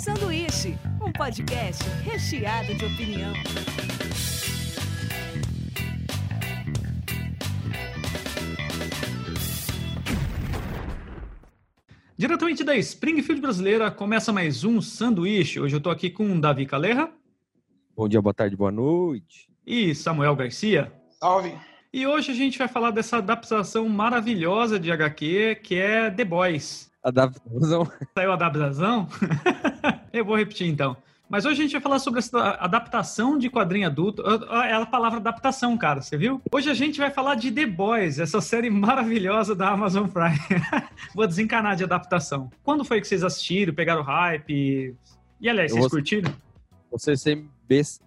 Sanduíche, um podcast recheado de opinião. Diretamente da Springfield brasileira, começa mais um sanduíche. Hoje eu estou aqui com Davi Calerra. Bom dia, boa tarde, boa noite. E Samuel Garcia. Salve. E hoje a gente vai falar dessa adaptação maravilhosa de HQ que é The Boys. Adaptação? Saiu a adaptação? eu vou repetir então. Mas hoje a gente vai falar sobre essa adaptação de quadrinho adulto. É a palavra adaptação, cara, você viu? Hoje a gente vai falar de The Boys, essa série maravilhosa da Amazon Prime. Vou desencanar de adaptação. Quando foi que vocês assistiram, pegaram hype? E aliás, vocês vou... curtiram? Você sempre.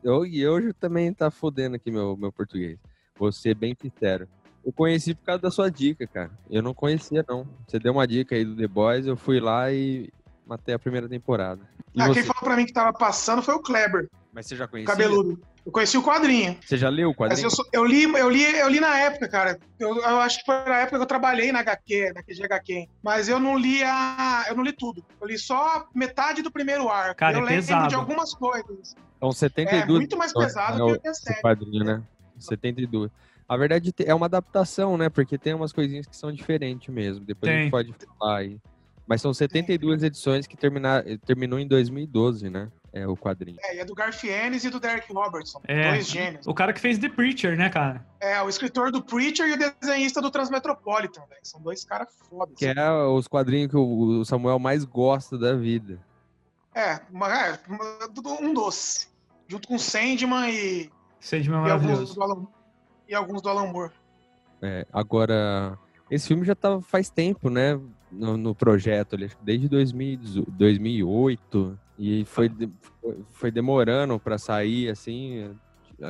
Eu, e hoje também tá fodendo aqui meu, meu português. Vou ser bem sincero. Eu conheci por causa da sua dica, cara. Eu não conhecia, não. Você deu uma dica aí do The Boys, eu fui lá e matei a primeira temporada. E ah, você? quem falou pra mim que tava passando foi o Kleber. Mas você já conhecia? Cabeludo. Eu conheci o quadrinho. Você já leu o quadrinho? Eu, sou, eu, li, eu, li, eu li na época, cara. Eu, eu, acho que foi na época que eu trabalhei na HQ, na QGHQ. Mas eu não li a, eu não li tudo. Eu li só metade do primeiro arco. Cara, eu é lembro pesado. de algumas coisas. Então 72. É muito mais pesado é, que a série. quadrinho, né? 72. A verdade é uma adaptação, né? Porque tem umas coisinhas que são diferentes mesmo. Depois tem. a gente pode falar aí. Mas são 72 edições que terminar, terminou em 2012, né? É o quadrinho. É, e é do Garfienes e do Derek Robertson. É, dois gênios. O cara que fez The Preacher, né, cara? É, o escritor do Preacher e o desenhista do Transmetropolitan, velho. São dois caras fodas. Que é os quadrinhos que o Samuel mais gosta da vida. É, uma, é um doce. Junto com Sandman e. Sandman é maravilhoso. E alguns do Alan, e alguns do Alan Moore. É, agora. Esse filme já tá faz tempo, né? no, no projeto ali, desde 2000, 2008 e foi, foi demorando para sair assim.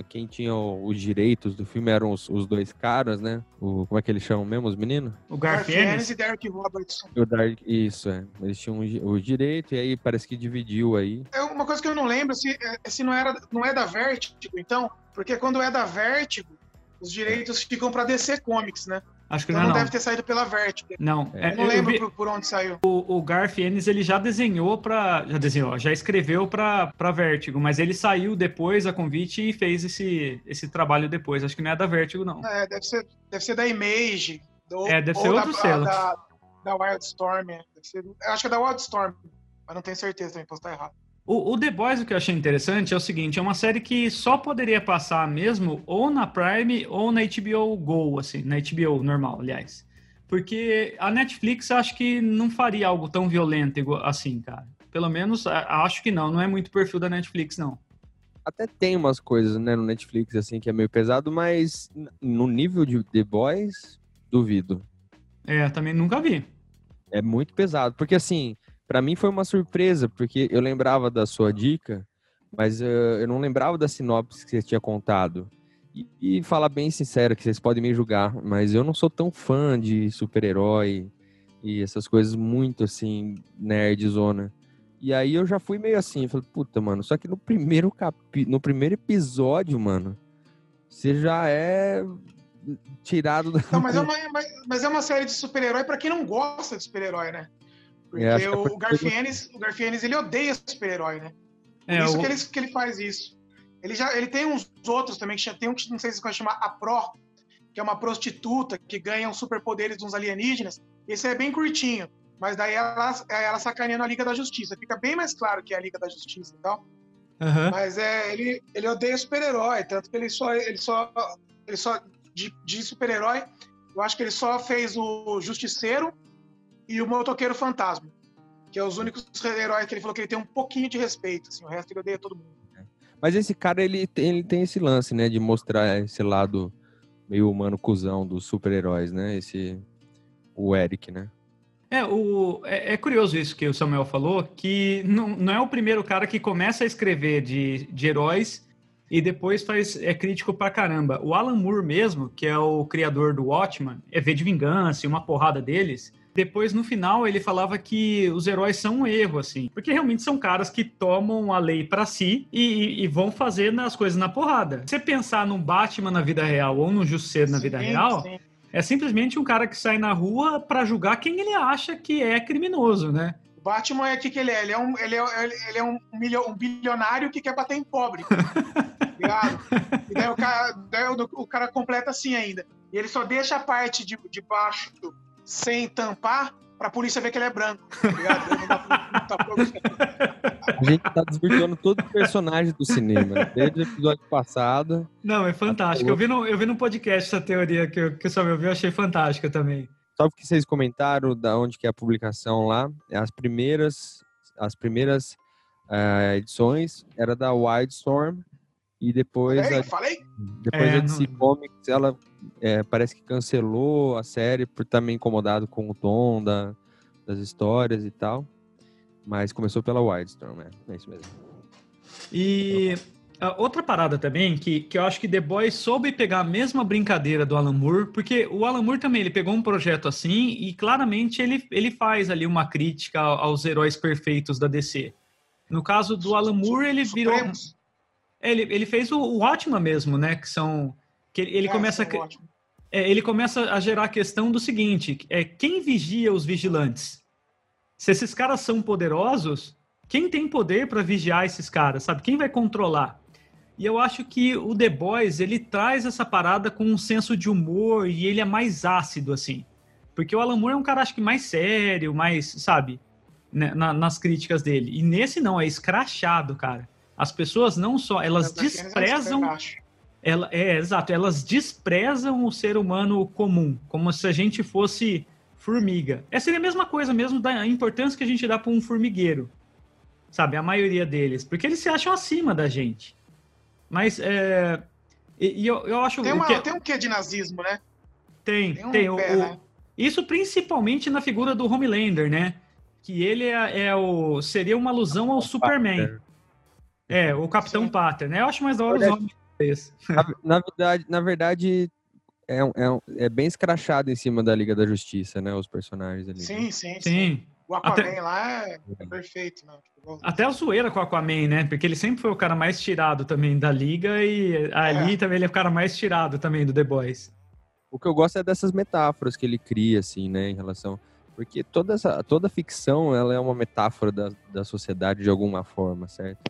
Quem tinha os direitos do filme eram os, os dois caras, né? O, como é que eles chamam mesmo, os meninos? O Garfienes e Derek Robertson. O Dark, isso, é. Eles tinham o direito e aí parece que dividiu aí. É uma coisa que eu não lembro, se, é, se não, era, não é da Vertigo, então, porque quando é da Vertigo, os direitos ficam para DC Comics, né? Acho que então não, não, não deve ter saído pela Vertigo. Não. É, não lembro vi... por onde saiu. O, o Garth Ennis, ele já desenhou para já desenhou, já escreveu para para Vertigo, mas ele saiu depois a convite e fez esse esse trabalho depois. Acho que não é da Vertigo não. É, deve ser deve ser da Image. Do, é, deve ser outro da, selo. Da, da Wildstorm. É. Ser, acho que é da Wildstorm, mas não tenho certeza também, posso estar errado. O, o, The Boys, o que eu achei interessante é o seguinte: é uma série que só poderia passar mesmo ou na Prime ou na HBO Go, assim, na HBO normal, aliás. Porque a Netflix acho que não faria algo tão violento assim, cara. Pelo menos acho que não, não é muito perfil da Netflix, não. Até tem umas coisas, né, no Netflix, assim, que é meio pesado, mas no nível de The Boys, duvido. É, também nunca vi. É muito pesado, porque assim, para mim foi uma surpresa, porque eu lembrava da sua dica, mas uh, eu não lembrava da sinopse que você tinha contado. E, e falar bem sincero, que vocês podem me julgar, mas eu não sou tão fã de super-herói e essas coisas muito assim, nerdzona. E aí eu já fui meio assim, falei, puta, mano, só que no primeiro capi... no primeiro episódio, mano, você já é tirado da. Não, mas é uma, mas é uma série de super-herói para quem não gosta de super-herói, né? Porque é, o, Garfienes, o Garfienes, ele odeia super-herói, né? Por é, isso o... que, ele, que ele faz isso. Ele já ele tem uns outros também, que tem um que não sei se vai chamar a Pro, que é uma prostituta que ganha os superpoderes de uns alienígenas. Esse é bem curtinho, mas daí ela, ela sacaneando a Liga da Justiça. Fica bem mais claro que é a Liga da Justiça e tal. Uhum. Mas é, ele, ele odeia super-herói, tanto que ele só, ele só, ele só de, de super-herói, eu acho que ele só fez o Justiceiro e o Motoqueiro Fantasma, que é os únicos heróis que ele falou que ele tem um pouquinho de respeito, assim, o resto ele odeia todo mundo. Mas esse cara, ele tem, ele tem esse lance, né? De mostrar esse lado meio humano cuzão dos super-heróis, né? Esse... O Eric, né? É, o, é, é, curioso isso que o Samuel falou, que não, não é o primeiro cara que começa a escrever de, de heróis e depois faz é crítico pra caramba. O Alan Moore mesmo, que é o criador do Watchman, é V de Vingança e uma porrada deles, depois, no final, ele falava que os heróis são um erro, assim. Porque realmente são caras que tomam a lei para si e, e, vão fazer as coisas na porrada. Você pensar num Batman na vida real ou no Justiceiro na vida sim, real, sim. é simplesmente um cara que sai na rua para julgar quem ele acha que é criminoso, né? Batman é o que, que ele é? Ele é um, ele é, ele é um, milho, um bilionário que quer bater em pobre. ligado? E daí o cara, daí o, o, cara completa assim ainda. E ele só deixa a parte de, de baixo sem tampar pra polícia ver que ele é branco. Tá a gente tá desvirtuando todo o personagem do cinema, desde o episódio passado. Não, é fantástico. Eu vi no, eu vi no podcast essa teoria que, que o Samuel viu, eu achei fantástica também. Só porque vocês comentaram da onde que é a publicação lá, as primeiras, as primeiras uh, edições era da Wildstorm e depois falei, a, falei? depois é, a DC não... Comics ela é, parece que cancelou a série por estar meio incomodado com o tom da, das histórias e tal, mas começou pela Wildstorm, é, é isso mesmo. E outra parada também, que, que eu acho que The Boys soube pegar a mesma brincadeira do Alan Moore, porque o Alan Moore também, ele pegou um projeto assim e claramente ele, ele faz ali uma crítica aos heróis perfeitos da DC. No caso do Alan Moore, ele virou... Ele, ele fez o, o mesmo, né? Que são... Que ele, ele é, começa... A, é, ele começa a gerar a questão do seguinte, é quem vigia os vigilantes? Se esses caras são poderosos, quem tem poder para vigiar esses caras, sabe? Quem vai controlar? E eu acho que o The Boys, ele traz essa parada com um senso de humor e ele é mais ácido, assim. Porque o Alan Moore é um cara, acho que mais sério, mais, sabe, né, na, nas críticas dele. E nesse não, é escrachado, cara. As pessoas não só, elas desprezam... Ela, é, exato, elas desprezam o ser humano comum, como se a gente fosse formiga. Essa seria a mesma coisa mesmo da importância que a gente dá para um formigueiro, sabe? A maioria deles, porque eles se acham acima da gente. Mas é. E, e eu, eu acho. Tem, uma, que... tem um quê de nazismo, né? Tem, tem. Um tem pé, o, né? Isso principalmente na figura do Homelander, né? Que ele é, é o. Seria uma alusão ao Superman. É, o Capitão Sim. Pater, né? Eu acho mais da hora os homens na, na, verdade, na verdade é, é, é bem escrachado em cima da Liga da Justiça, né? Os personagens ali. Sim, sim, sim. sim. O Aquaman Até... lá é, é perfeito, né? Tipo, Até a zoeira com o Aquaman, né? Porque ele sempre foi o cara mais tirado também da liga e ali é. também ele é o cara mais tirado também do The Boys. O que eu gosto é dessas metáforas que ele cria, assim, né? Em relação... Porque toda, essa, toda ficção, ela é uma metáfora da, da sociedade de alguma forma, certo?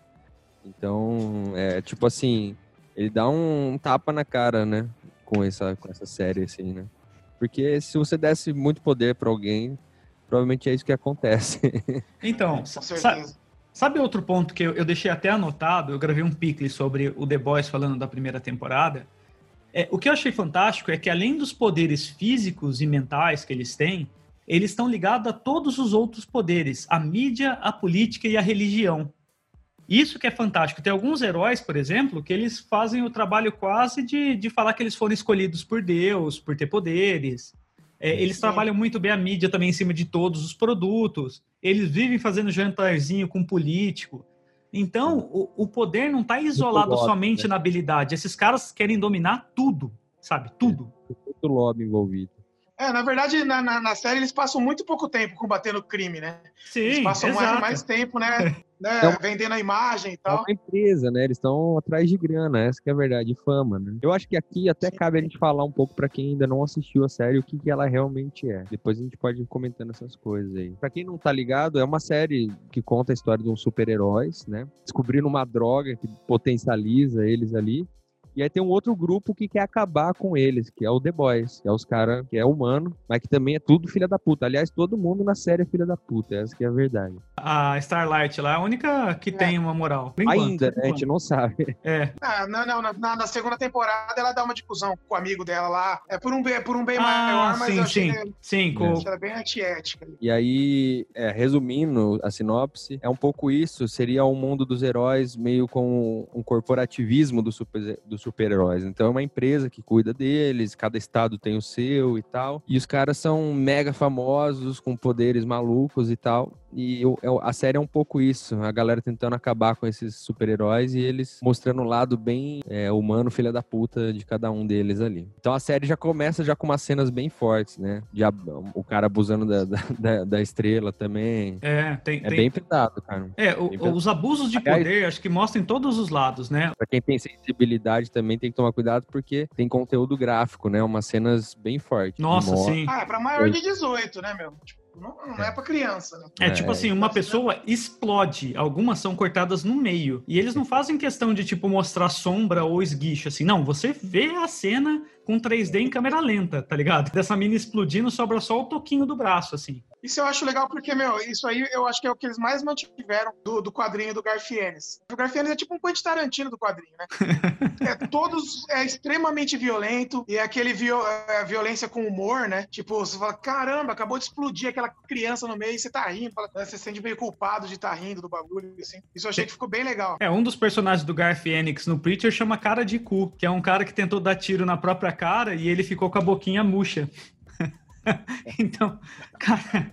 Então, é tipo assim, ele dá um tapa na cara, né? Com essa, com essa série, assim, né? Porque se você desse muito poder para alguém, provavelmente é isso que acontece. Então, sabe, sabe outro ponto que eu, eu, deixei até anotado? Eu gravei um picle sobre o The Boys falando da primeira temporada. É, o que eu achei fantástico é que além dos poderes físicos e mentais que eles têm, eles estão ligados a todos os outros poderes, a mídia, a política e a religião. Isso que é fantástico. Tem alguns heróis, por exemplo, que eles fazem o trabalho quase de, de falar que eles foram escolhidos por Deus, por ter poderes. É, eles Sim. trabalham muito bem a mídia também em cima de todos os produtos. Eles vivem fazendo jantarzinho com político. Então, o, o poder não está isolado somente né? na habilidade. Esses caras querem dominar tudo, sabe? Tudo. Tem muito lobby envolvido. É, na verdade, na, na, na, série eles passam muito pouco tempo combatendo o crime, né? Sim, eles passam mais, mais, tempo, né? né então, vendendo a imagem e tal. É uma empresa, né? Eles estão atrás de grana, essa que é a verdade, fama, né? Eu acho que aqui até Sim. cabe a gente falar um pouco para quem ainda não assistiu a série o que, que ela realmente é. Depois a gente pode ir comentando essas coisas aí. Para quem não tá ligado, é uma série que conta a história de uns super-heróis, né? Descobrindo uma droga que potencializa eles ali e aí tem um outro grupo que quer acabar com eles, que é o The Boys, que é os caras que é humano, mas que também é tudo filha da puta. Aliás, todo mundo na série é filha da puta, essa que é a verdade. A Starlight lá é a única que é. tem uma moral. Ainda, né? A gente não sabe. É. Ah, não, não, na, na, segunda temporada ela dá uma difusão com o amigo dela lá. É por um bem, por um bem ah, maior, mas sim, eu achei, sim, sim, com... ela bem antiética. E aí, é, resumindo a sinopse, é um pouco isso, seria o um mundo dos heróis meio com um corporativismo do super, do super-heróis. Então é uma empresa que cuida deles, cada estado tem o seu e tal. E os caras são mega famosos, com poderes malucos e tal. E eu, eu, a série é um pouco isso, a galera tentando acabar com esses super-heróis e eles mostrando o um lado bem é, humano, filha da puta de cada um deles ali. Então a série já começa já com umas cenas bem fortes, né? De, o cara abusando da, da, da estrela também. É, tem, é tem... bem pesado, cara. É, o, os abusos de Aliás, poder acho que mostram em todos os lados, né? Pra quem tem sensibilidade também tem que tomar cuidado porque tem conteúdo gráfico, né? Umas cenas bem fortes. Nossa, sim. Ah, é pra maior de 18, né, meu? Tipo, Não, não é para criança, né? É, tipo assim, uma pessoa explode, algumas são cortadas no meio. E eles não fazem questão de, tipo, mostrar sombra ou esguicho, assim. Não, você vê a cena com 3D em câmera lenta, tá ligado? Dessa mina explodindo, sobra só o toquinho do braço, assim. Isso eu acho legal porque, meu, isso aí eu acho que é o que eles mais mantiveram do, do quadrinho do Garfienes. O Garfienes é tipo um Quentin Tarantino do quadrinho, né? é, todos é extremamente violento e é aquele viol, é, violência com humor, né? Tipo, você fala, caramba, acabou de explodir aquela criança no meio e você tá rindo, fala, você se sente meio culpado de estar tá rindo do bagulho, assim. Isso eu achei que ficou bem legal. É, um dos personagens do Garth Enix no Preacher chama Cara de Cu, que é um cara que tentou dar tiro na própria cara e ele ficou com a boquinha murcha. então, cara,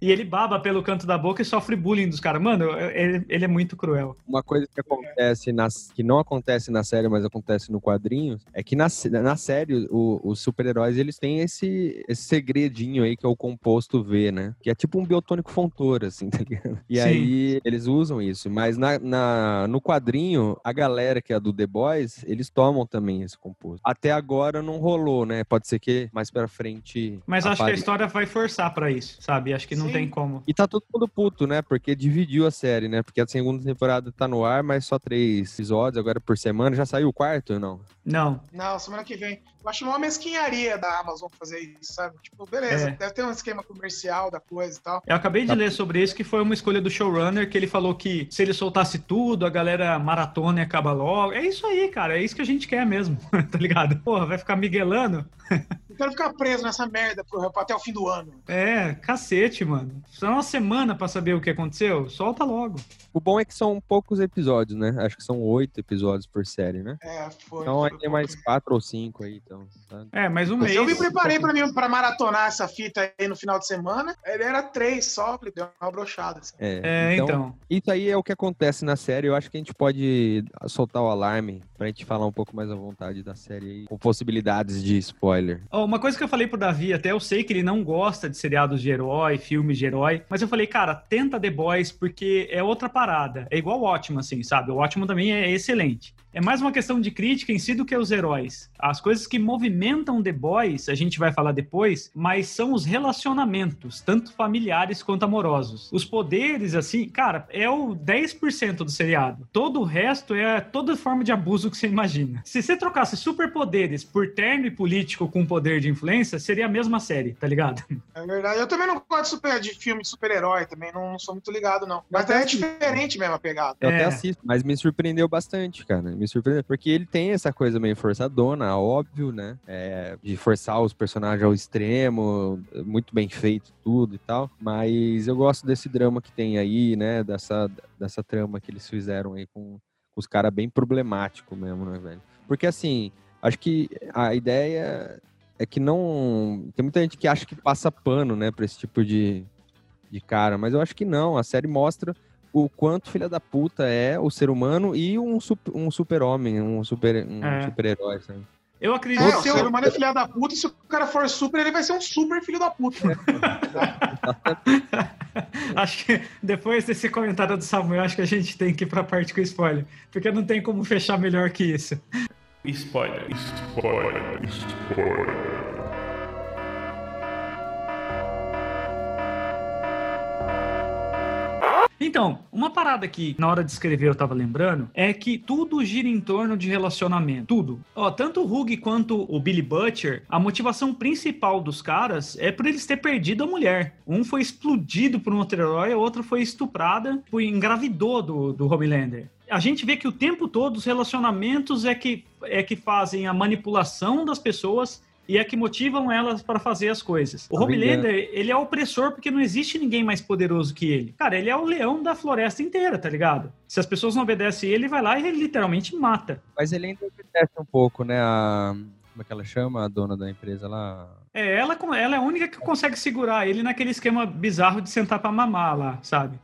e ele baba pelo canto da boca e sofre bullying dos caras. Mano, ele, ele, é muito cruel. Uma coisa que acontece, nas, que não acontece na série, mas acontece no quadrinho, é que na, na série o, os super-heróis eles têm esse, esse segredinho aí que é o composto V, né? Que é tipo um biotônico fontor, assim, tá ligado? E Sim. aí eles usam isso. Mas na, na, no quadrinho, a galera que é do The Boys, eles tomam também esse composto. Até agora não rolou, né? Pode ser que mais pra frente. Mas acho que a história vai forçar para isso, sabe? Acho que não Sim. tem como. E tá todo mundo puto, né? Porque dividiu a série, né? Porque a segunda temporada tá no ar, mas só três episódios agora por semana. Já saiu o quarto ou não? Não. Não, semana que vem. Eu acho uma mesquinharia da Amazon fazer isso, sabe? Tipo, beleza, é. deve ter um esquema comercial da coisa e tal. Eu acabei de tá. ler sobre isso, que foi uma escolha do showrunner, que ele falou que se ele soltasse tudo, a galera maratona e acaba logo. É isso aí, cara. É isso que a gente quer mesmo, tá ligado? Porra, vai ficar miguelando? quero ficar preso nessa merda até o fim do ano. É, cacete, mano. Só uma semana para saber o que aconteceu. Solta logo. O bom é que são poucos episódios, né? Acho que são oito episódios por série, né? É, foi. Então aí tem mais quatro ou cinco aí, então. Tá? É, mais um mês. Eu me preparei para mim para maratonar essa fita aí no final de semana. Ele era três só, deu uma brochada. Assim. É, é então, então, Isso aí é o que acontece na série. Eu acho que a gente pode soltar o alarme pra gente falar um pouco mais à vontade da série aí, com possibilidades de spoiler. Oh, uma coisa que eu falei pro Davi, até eu sei que ele não gosta de seriados de herói, filmes de herói, mas eu falei, cara, tenta The Boys porque é outra parada. É igual o Ótimo, assim, sabe? O Ótimo também é excelente é mais uma questão de crítica em si do que os heróis. As coisas que movimentam The Boys, a gente vai falar depois, mas são os relacionamentos, tanto familiares quanto amorosos. Os poderes, assim, cara, é o 10% do seriado. Todo o resto é toda forma de abuso que você imagina. Se você trocasse superpoderes por terno e político com poder de influência, seria a mesma série, tá ligado? É verdade. Eu também não gosto de, super, de filme de super-herói, também não, não, sou muito ligado, não. Mas é diferente mesmo a pegada. Eu é. até assisto, mas me surpreendeu bastante, cara me surpreendeu, porque ele tem essa coisa meio forçadona, óbvio, né? É, de forçar os personagens ao extremo, muito bem feito tudo e tal. Mas eu gosto desse drama que tem aí, né? Dessa, dessa trama que eles fizeram aí com, com os caras bem problemático mesmo, né, velho? Porque assim, acho que a ideia é que não. Tem muita gente que acha que passa pano, né, pra esse tipo de, de cara, mas eu acho que não. A série mostra o quanto filha da puta é o ser humano e um, super, um super-homem, um super um é. super-herói, sabe? Eu acredito é, que o ser humano é filha da puta, e se o cara for super, ele vai ser um super filho da puta. acho que depois desse comentário do Samuel, acho que a gente tem que ir pra parte com spoiler. Porque não tem como fechar melhor que isso. Spoiler, spoiler, spoiler. Então, uma parada que na hora de escrever eu tava lembrando é que tudo gira em torno de relacionamento. Tudo. Ó, tanto o Hug quanto o Billy Butcher, a motivação principal dos caras é por eles ter perdido a mulher. Um foi explodido por um outro herói, a outra foi estuprada, foi engravidou do, do Homelander a gente vê que o tempo todo os relacionamentos é que, é que fazem a manipulação das pessoas e é que motivam elas para fazer as coisas. O Homelander, ele é opressor porque não existe ninguém mais poderoso que ele. Cara, ele é o leão da floresta inteira, tá ligado? Se as pessoas não obedecem ele, ele vai lá e ele literalmente mata. Mas ele ainda obedece um pouco, né? A... Como é que ela chama? A dona da empresa lá? É, ela, ela é a única que consegue segurar ele naquele esquema bizarro de sentar para mamar lá, sabe?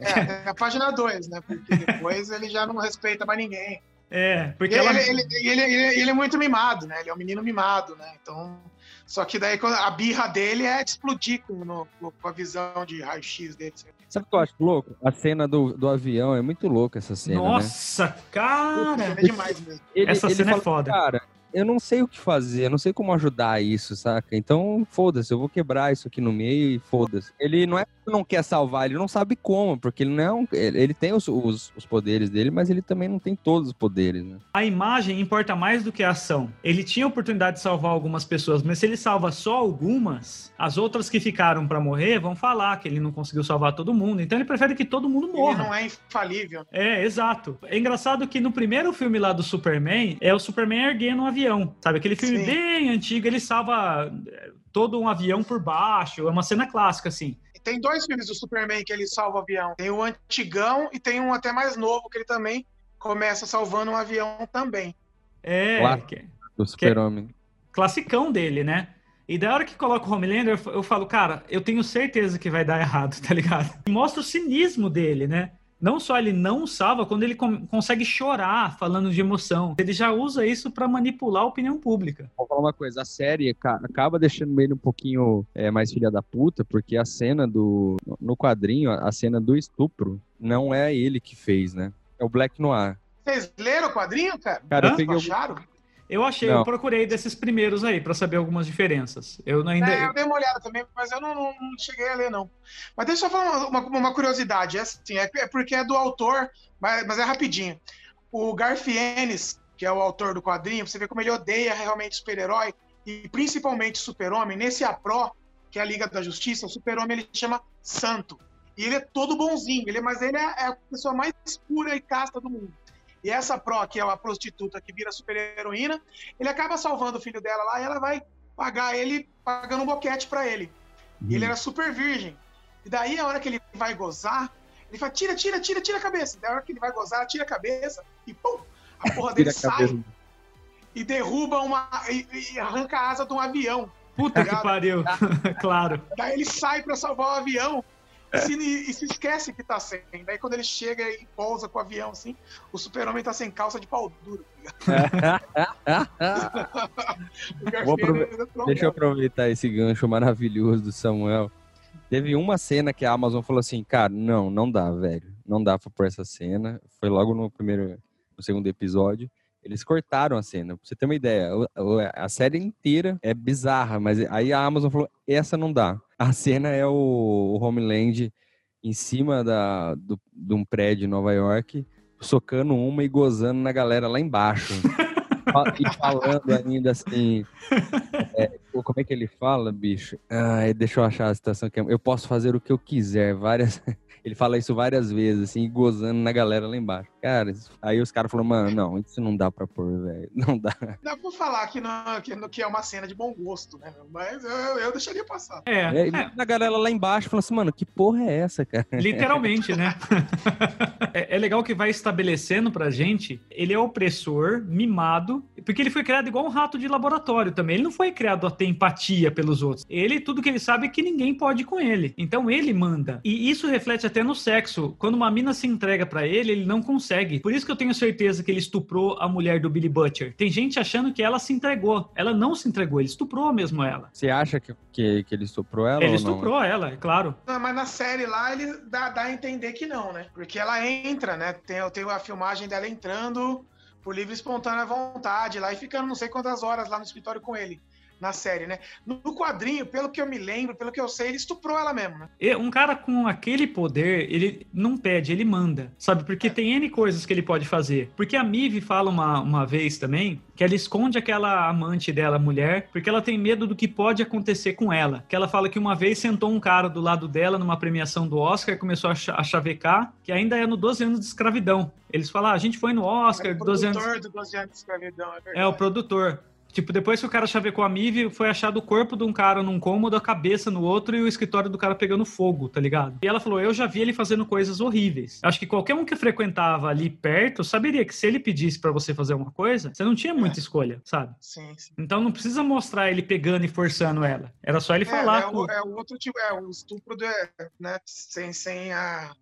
É, é a página 2, né? Porque depois ele já não respeita mais ninguém. É, porque ele, ela... ele, ele, ele, é muito mimado, né? Ele é um menino mimado, né? Então. Só que daí a birra dele é explodir com, no, com a visão de raio-x dele. Sabe o que eu acho louco? A cena do, do avião é muito louca essa cena. Nossa, né? cara! Puta, é demais mesmo. Ele, essa cena é foda. Cara, eu não sei o que fazer, eu não sei como ajudar isso, saca? Então, foda-se, eu vou quebrar isso aqui no meio e foda-se. Ele não é que não quer salvar, ele não sabe como, porque ele não é um, ele tem os, os, os, poderes dele, mas ele também não tem todos os poderes, né? A imagem importa mais do que a ação. Ele tinha a oportunidade de salvar algumas pessoas, mas se ele salva só algumas, as outras que ficaram para morrer vão falar que ele não conseguiu salvar todo mundo. Então ele prefere que todo mundo morra. Ele não é infalível. É, exato. É engraçado que no primeiro filme lá do Superman, é o Superman erguendo um avião. Sabe? Aquele filme Sim. bem antigo, ele salva é, todo um avião por baixo. É uma cena clássica, assim. Tem dois filmes do Superman que ele salva o avião. Tem o antigão e tem um até mais novo que ele também começa salvando um avião também. É. Claro, que, do Super-Homem. classicão dele, né? E da hora que coloca o Homelander, eu falo, cara, eu tenho certeza que vai dar errado, tá ligado? Mostra o cinismo dele, né? Não só ele não salva, quando ele consegue chorar falando de emoção. Ele já usa isso para manipular a opinião pública. Vou falar uma coisa, a série acaba deixando ele um pouquinho é, mais filha da puta, porque a cena do. No quadrinho, a cena do estupro não é ele que fez, né? É o Black Noir. Vocês leram o quadrinho, cara? Cara, Hã? eu peguei. Acharam? Eu achei, não. eu procurei desses primeiros aí para saber algumas diferenças. Eu ainda. É, eu dei uma olhada também, mas eu não, não, não, cheguei a ler, não. Mas deixa eu falar uma, uma, uma curiosidade. É, assim, é, é, porque é do autor, mas, mas é rapidinho. O Garfienes, que é o autor do quadrinho, você vê como ele odeia realmente super-herói e principalmente super-homem. Nesse APRO, que é a Liga da Justiça, o super-homem ele chama Santo. E ele é todo bonzinho, ele, mas ele é, é a pessoa mais pura e casta do mundo. E essa Pro, que é uma prostituta que vira super-heroína, ele acaba salvando o filho dela lá e ela vai pagar ele, pagando um boquete para ele. Uhum. E ele era super virgem. E daí, a hora que ele vai gozar, ele fala: tira, tira, tira, tira a cabeça. Da hora que ele vai gozar, tira a cabeça e pum! A porra dele sai e derruba uma. E, e, arranca a asa de um avião. Puta tá que pariu, claro. Daí ele sai para salvar o avião e se, e se, esquece que tá sem. Daí quando ele chega e pousa com o avião assim, o super-homem tá sem calça de pau duro. Tá Deixa eu aproveitar esse gancho maravilhoso do Samuel. Teve uma cena que a Amazon falou assim, cara, não, não dá, velho. Não dá pra pôr essa cena. Foi logo no primeiro, no segundo episódio. Eles cortaram a cena. Pra você ter uma ideia, a série inteira é bizarra, mas aí a Amazon falou: essa não dá. A cena é o Homeland em cima da, do, de um prédio em Nova York, socando uma e gozando na galera lá embaixo. e falando ainda assim. É, como é que ele fala, bicho? Ah, deixa eu achar a situação que eu posso fazer o que eu quiser. Várias. Ele fala isso várias vezes, assim, gozando na galera lá embaixo. Cara, aí os caras falaram, mano, não, isso não dá pra pôr, velho. Não dá. Dá pra falar que, não, que, que, é uma cena de bom gosto, né? Mas eu, eu deixaria passar. É, é, é. A galera lá embaixo falou assim, mano, que porra é essa, cara? Literalmente, né? é, é legal que vai estabelecendo pra gente, ele é opressor, mimado, porque ele foi criado igual um rato de laboratório também. Ele não foi criado a ter empatia pelos outros. Ele, tudo que ele sabe é que ninguém pode com ele. Então ele manda. E isso reflete até até no sexo. Quando uma mina se entrega para ele, ele não consegue. Por isso que eu tenho certeza que ele estuprou a mulher do Billy Butcher. Tem gente achando que ela se entregou. Ela não se entregou, ele estuprou mesmo ela. Você acha que, que, que ele estuprou ela? Ele estuprou ela, é claro. Não, mas na série lá ele dá, dá a entender que não, né? Porque ela entra, né? Tem, tem a filmagem dela entrando por livre e espontânea vontade lá e ficando não sei quantas horas lá no escritório com ele na série, né? No quadrinho, pelo que eu me lembro, pelo que eu sei, ele estuprou ela mesmo, né? E um cara com aquele poder, ele não pede, ele manda, sabe? Porque é. tem N coisas que ele pode fazer. Porque a Mive fala uma, uma vez também que ela esconde aquela amante dela, mulher, porque ela tem medo do que pode acontecer com ela. Que ela fala que uma vez sentou um cara do lado dela numa premiação do Oscar e começou a chavecar, que ainda é no 12 anos de escravidão. Eles falam, ah, a gente foi no Oscar, é o 12 anos... do 12 anos de escravidão, é verdade. É, o produtor. Tipo, depois que o cara chavecou a Mive, foi achado o corpo de um cara num cômodo, a cabeça no outro e o escritório do cara pegando fogo, tá ligado? E ela falou: Eu já vi ele fazendo coisas horríveis. Acho que qualquer um que frequentava ali perto saberia que se ele pedisse para você fazer uma coisa, você não tinha muita é. escolha, sabe? Sim, sim. Então não precisa mostrar ele pegando e forçando ela. Era só ele é, falar. É, o, é o outro tipo, é o estupro, de, né? Sem, sem a,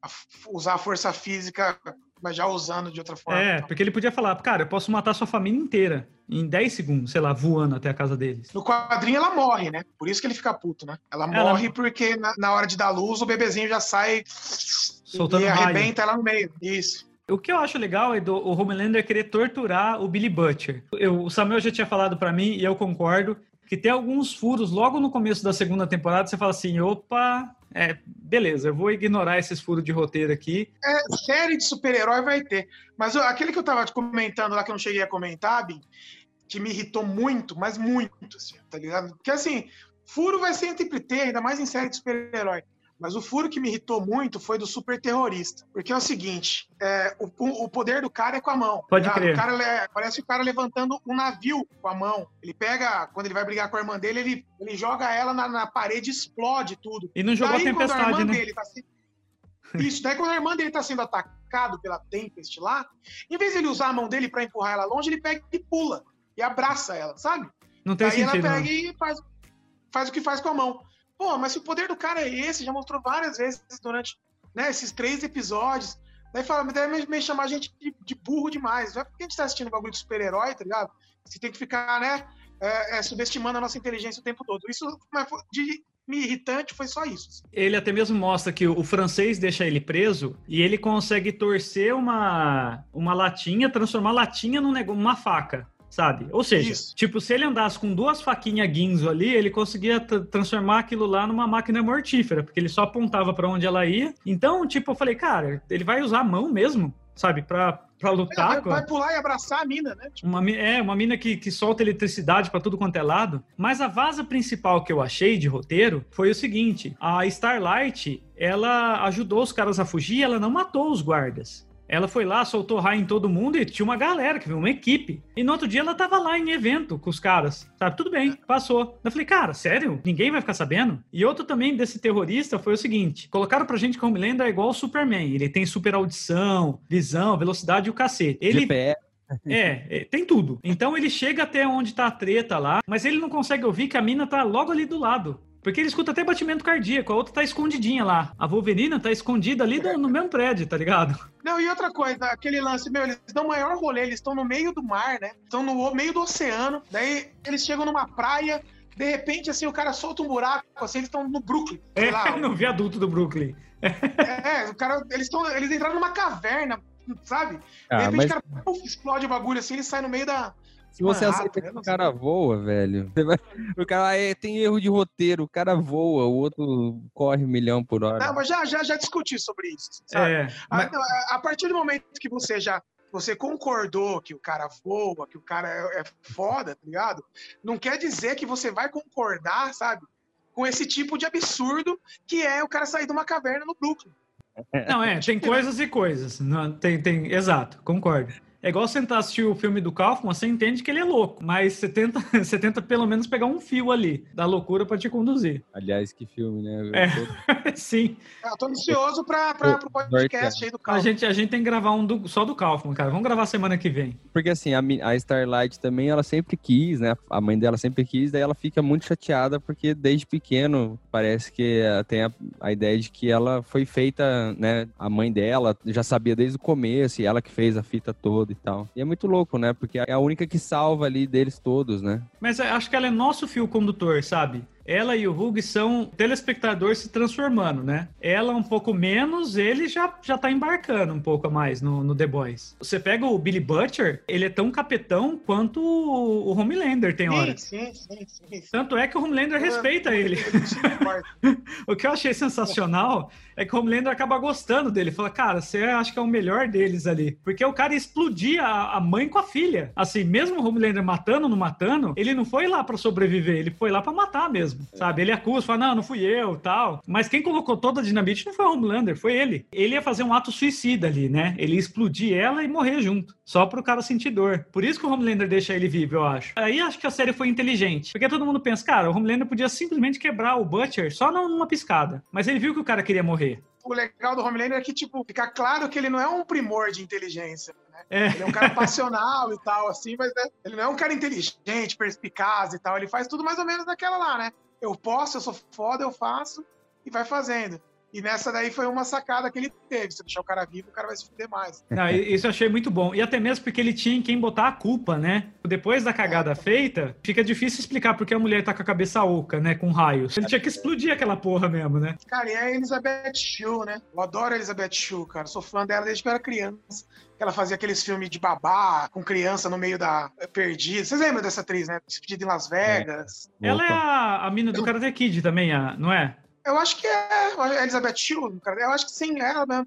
a usar a força física mas já usando de outra forma. É, então. porque ele podia falar, cara, eu posso matar sua família inteira em 10 segundos, sei lá, voando até a casa deles. No quadrinho ela morre, né? Por isso que ele fica puto, né? Ela, ela... morre porque na, na, hora de dar luz o bebezinho já sai soltando e arrebenta ela no meio. Isso. O que eu acho legal é do o Homelander querer torturar o Billy Butcher. Eu, o Samuel já tinha falado para mim, e eu concordo, que tem alguns furos logo no começo da segunda temporada, você fala assim, opa, é, beleza, eu vou ignorar esses furos de roteiro aqui. É, série de super-herói vai ter. Mas aquele que eu tava comentando lá, que eu não cheguei a comentar, Bim, que me irritou muito, mas muito, assim, tá ligado? Porque assim, furo vai sempre ter, ainda mais em série de super-herói. Mas o furo que me irritou muito foi do super terrorista. Porque é o seguinte: é, o, o, poder do cara é com a mão. Pode tá? crer. O cara, parece o cara levantando um navio com a mão. Ele pega, quando ele vai brigar com a irmã dele, ele, ele joga ela na, na parede explode tudo. E não jogou daí, a tempestade, a irmã né? Dele tá sendo... Isso, daí quando a irmã dele tá sendo atacado pela Tempest lá, em vez de ele usar a mão dele para empurrar ela longe, ele pega e pula e abraça ela, sabe? Não tem Aí sentido. ela pega não. e faz, faz o que faz com a mão. Pô, mas se o poder do cara é esse, já mostrou várias vezes durante né, esses três episódios. Daí fala, mas deve meio chamar a gente de, de, burro demais. Não é porque a gente tá assistindo um bagulho de super-herói, tá ligado? Você tem que ficar, né, é, é, subestimando a nossa inteligência o tempo todo. Isso de me irritante foi só isso. Assim. Ele até mesmo mostra que o francês deixa ele preso e ele consegue torcer uma, uma latinha, transformar a latinha num, numa faca sabe? Ou seja, Isso. tipo, se ele andasse com duas faquinhas guinzo ali, ele conseguia transformar aquilo lá numa máquina mortífera, porque ele só apontava para onde ela ia. Então, tipo, eu falei, cara, ele vai usar a mão mesmo, sabe? Pra, pra lutar. É, vai, vai, pular e abraçar a mina, né? Tipo... Uma, é, uma mina que, que solta eletricidade para tudo quanto é lado. Mas a vaza principal que eu achei de roteiro foi o seguinte: a Starlight, ela ajudou os caras a fugir, ela não matou os guardas. Ela foi lá, soltou raio em todo mundo e tinha uma galera, que uma equipe. E no outro dia ela tava lá em evento com os caras. Sabe? Tudo bem, passou. Eu falei, cara, sério? Ninguém vai ficar sabendo? E outro também desse terrorista foi o seguinte: colocaram pra gente que o Homelander é igual o Superman. Ele tem super audição, visão, velocidade e o cacete. Ele. GPS. É, é, tem tudo. Então ele chega até onde tá a treta lá, mas ele não consegue ouvir que a mina tá logo ali do lado. Porque ele escuta até batimento cardíaco, a outra tá escondidinha lá. A Wolverina tá escondida ali no, no mesmo prédio, tá ligado? Não, e outra coisa, aquele lance, meu, eles dão maior rolê, eles estão no meio do mar, né? Estão no meio do oceano, daí eles chegam numa praia, de repente, assim, o cara solta um buraco, assim, eles estão no Brooklyn. É, lá, no viaduto do Brooklyn. É, o cara, eles, tão, eles entraram numa caverna, sabe? Ah, de repente, mas... o cara puf, explode o bagulho, assim, ele sai no meio da, se você aceita que o cara voa, velho. O cara é, tem erro de roteiro, o cara voa, o outro corre um milhão por hora. Não, mas já, já, já discuti sobre isso. Sabe? É, mas... a, a, partir do momento que você já você concordou que o cara voa, que o cara é, é foda, tá ligado? Não quer dizer que você vai concordar, sabe? Com esse tipo de absurdo que é o cara sair de uma caverna no Brooklyn. Não, é, tem coisas e coisas. Não, tem, tem, exato, concordo. É igual você tentar assistir o filme do Kaufman, você entende que ele é louco, mas você tenta, você tenta pelo menos pegar um fio ali da loucura para te conduzir. Aliás, que filme, né? É. Sim. Eu tô ansioso para o podcast aí do Kaufman. A gente, a gente tem que gravar um do, só do Kaufman, cara. Vamos gravar semana que vem. Porque assim, a, a Starlight também, ela sempre quis, né? A mãe dela sempre quis, daí ela fica muito chateada porque desde pequeno parece que tem a, a ideia de que ela foi feita, né? A mãe dela já sabia desde o começo e ela que fez a fita toda e tal. E é muito louco, né? Porque é a única que salva ali deles todos, né? Mas acho que ela é nosso fio condutor, sabe? Ela e o Hug são telespectador se transformando, né? Ela um pouco menos, ele já, já tá embarcando um pouco a mais no, no The Boys. Você pega o Billy Butcher, ele é tão capetão quanto o, o Homelander tem hora. Sim, sim, sim, sim. Tanto é que o Homelander respeita ele. o que eu achei sensacional é que o Homelander acaba gostando dele. Fala, cara, você acha que é o melhor deles ali. Porque o cara explodia a, a mãe com a filha. Assim, mesmo o Homelander matando, não matando, ele não foi lá para sobreviver, ele foi lá para matar mesmo mesmo, sabe? Ele acusa, fala, não, não fui eu, tal. Mas quem colocou toda a dinamite não foi o Homelander, foi ele. Ele ia fazer um ato suicida ali, né? Ele ia explodir ela e morrer junto, só pro cara sentir dor. Por isso que o Homelander deixa ele vivo, eu acho. Aí acho que a série foi inteligente, porque todo mundo pensa, cara, o Homelander podia simplesmente quebrar o Butcher só numa piscada. Mas ele viu que o cara queria morrer o legal do Homelander é que, tipo, fica claro que ele não é um primor de inteligência, né? É. Ele é um cara passional e tal, assim, mas né? ele não é um cara inteligente, perspicaz e tal. Ele faz tudo mais ou menos daquela lá, né? Eu posso, eu sou foda, eu faço e vai fazendo. E nessa daí foi uma sacada que ele teve. Se deixar o cara vivo, o cara vai se fuder mais. Não, isso eu achei muito bom. E até mesmo porque ele tinha em quem botar a culpa, né? Depois da cagada é. feita, fica difícil explicar porque a mulher tá com a cabeça oca, né? Com raios. Ele tinha que explodir aquela porra mesmo, né? Cara, e a Elizabeth Shue, né? Eu adoro a Elizabeth Shue, cara. Sou fã dela desde que eu era criança. Ela fazia aqueles filmes de babá, com criança no meio da. perdida. Vocês lembram dessa atriz, né? Despedida em Las Vegas. É. Ela é a, a mina do Karate Kid também, a, não é? Eu acho que é a Elizabeth Shue, cara. Eu acho que sim, é ela mesmo.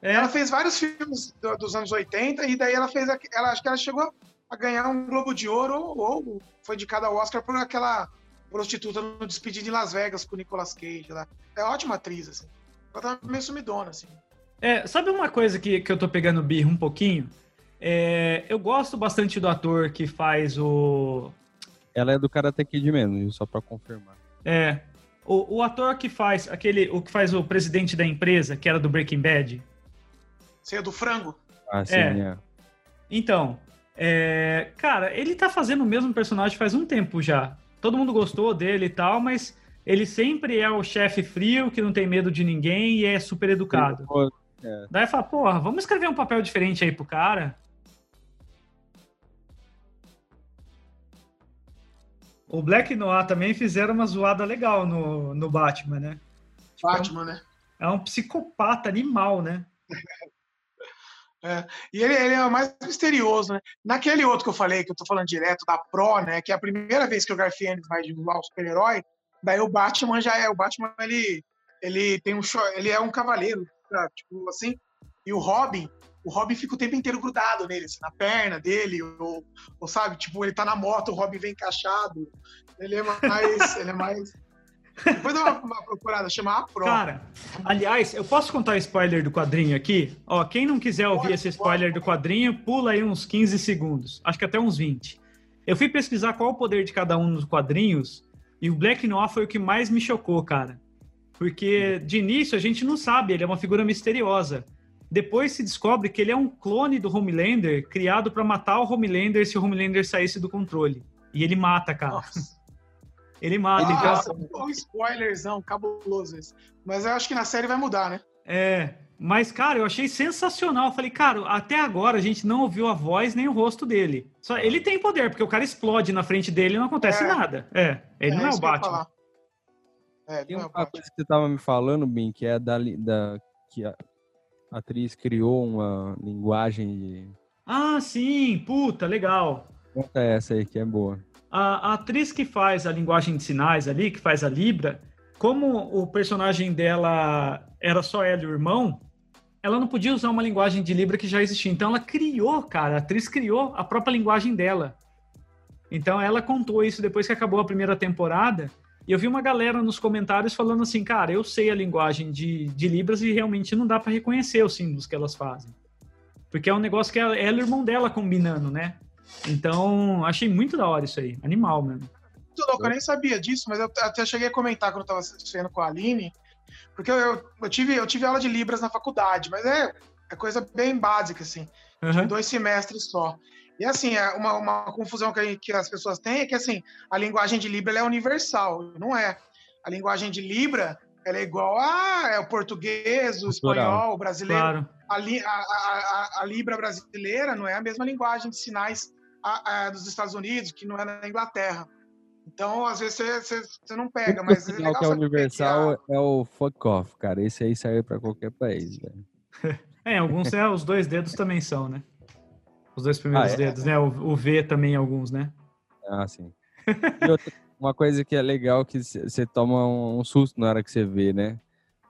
É. Ela fez vários filmes do, dos anos 80 e daí ela fez. Ela, acho que ela chegou a ganhar um Globo de Ouro ou, ou foi de cada Oscar por aquela prostituta no Despedido em Las Vegas com o Nicolas Cage lá. É ótima atriz, assim. Ela tá meio sumidona, assim. É, sabe uma coisa que, que eu tô pegando birra um pouquinho? É, eu gosto bastante do ator que faz o. Ela é do Karate Kid mesmo, só pra confirmar. É, o, o ator que faz aquele, o que faz o presidente da empresa, que era do Breaking Bad. Você é do frango? Ah, sim, é. é. Então, é, cara, ele tá fazendo o mesmo personagem faz um tempo já. Todo mundo gostou dele e tal, mas ele sempre é o chefe frio, que não tem medo de ninguém e é super educado. É. Daí fala, porra, vamos escrever um papel diferente aí pro cara. O Black Noir também fizeram uma zoada legal no, no Batman, né? Tipo, Batman, é um, né? É um psicopata animal, né? É, e ele, ele, é o mais misterioso, né? Naquele outro que eu falei, que eu tô falando direto, da Pro, né? Que é a primeira vez que o Garfield vai divulgar o super-herói, daí o Batman já é. O Batman, ele, ele tem um ele é um cavaleiro, tá? tipo assim. E o Robin, o Robin fica o tempo inteiro grudado nele, assim, na perna dele, ou, ou, sabe, tipo, ele tá na moto, o Robin vem encaixado. Ele é mais. ele é mais. Depois dá uma, uma, procurada, chama a Pro. Cara, aliás, eu posso contar o spoiler do quadrinho aqui? Ó, quem não quiser ouvir pode, esse spoiler pode. do quadrinho, pula aí uns 15 segundos. Acho que até uns 20. Eu fui pesquisar qual o poder de cada um nos quadrinhos e o Black Noir foi o que mais me chocou, cara. Porque de início a gente não sabe, ele é uma figura misteriosa. Depois se descobre que ele é um clone do Homelander, criado para matar o Homelander se o Homelander saísse do controle. E ele mata, cara. Nossa. Ele mata. Nossa, então... um spoilerzão cabuloso esse. Mas eu acho que na série vai mudar, né? É, mas, cara, eu achei sensacional. Eu falei, cara, até agora a gente não ouviu a voz nem o rosto dele. Só ele tem poder, porque o cara explode na frente dele e não acontece é. nada. É, ele é, não é o Batman. É, tem é uma coisa que você tava me falando, Bin, que é da, da que atriz criou uma linguagem de... Ah, sim, puta, legal. Conta essa aí que é boa. A, a, atriz que faz a linguagem de sinais ali, que faz a Libra, como o personagem dela era só ela e o irmão, ela não podia usar uma linguagem de Libra que já existia. Então ela criou, cara, a atriz criou a própria linguagem dela. Então ela contou isso depois que acabou a primeira temporada e eu vi uma galera nos comentários falando assim, cara, eu sei a linguagem de, de Libras e realmente não dá para reconhecer os símbolos que elas fazem. Porque é um negócio que ela, ela e o irmão dela combinando, né? Então, achei muito da hora isso aí. Animal mesmo. Muito louco, eu nem sabia disso, mas eu até cheguei a comentar quando eu tava assistindo com a Aline, porque eu, eu, tive, eu tive aula de Libras na faculdade, mas é, é coisa bem básica, assim. Uhum. dois semestres só. E assim, é uma, uma confusão que, que, as pessoas têm é que assim, a linguagem de Libra é universal, não é. A linguagem de Libra ela é igual a é o português, o espanhol, o brasileiro. Claro. A, a, a, a, Libra brasileira não é a mesma linguagem de sinais dos Estados Unidos, que não é na Inglaterra. Então, às vezes, você, não pega, mas. O é que é universal é o fuck off, cara. Esse aí serve para qualquer país, velho. É, alguns é, os dois dedos também são, né? Os dois primeiros ah, é? dedos, né? O, o, V também, alguns, né? Ah, sim. Outra, uma coisa que é legal que você toma um, susto na hora que você vê, né?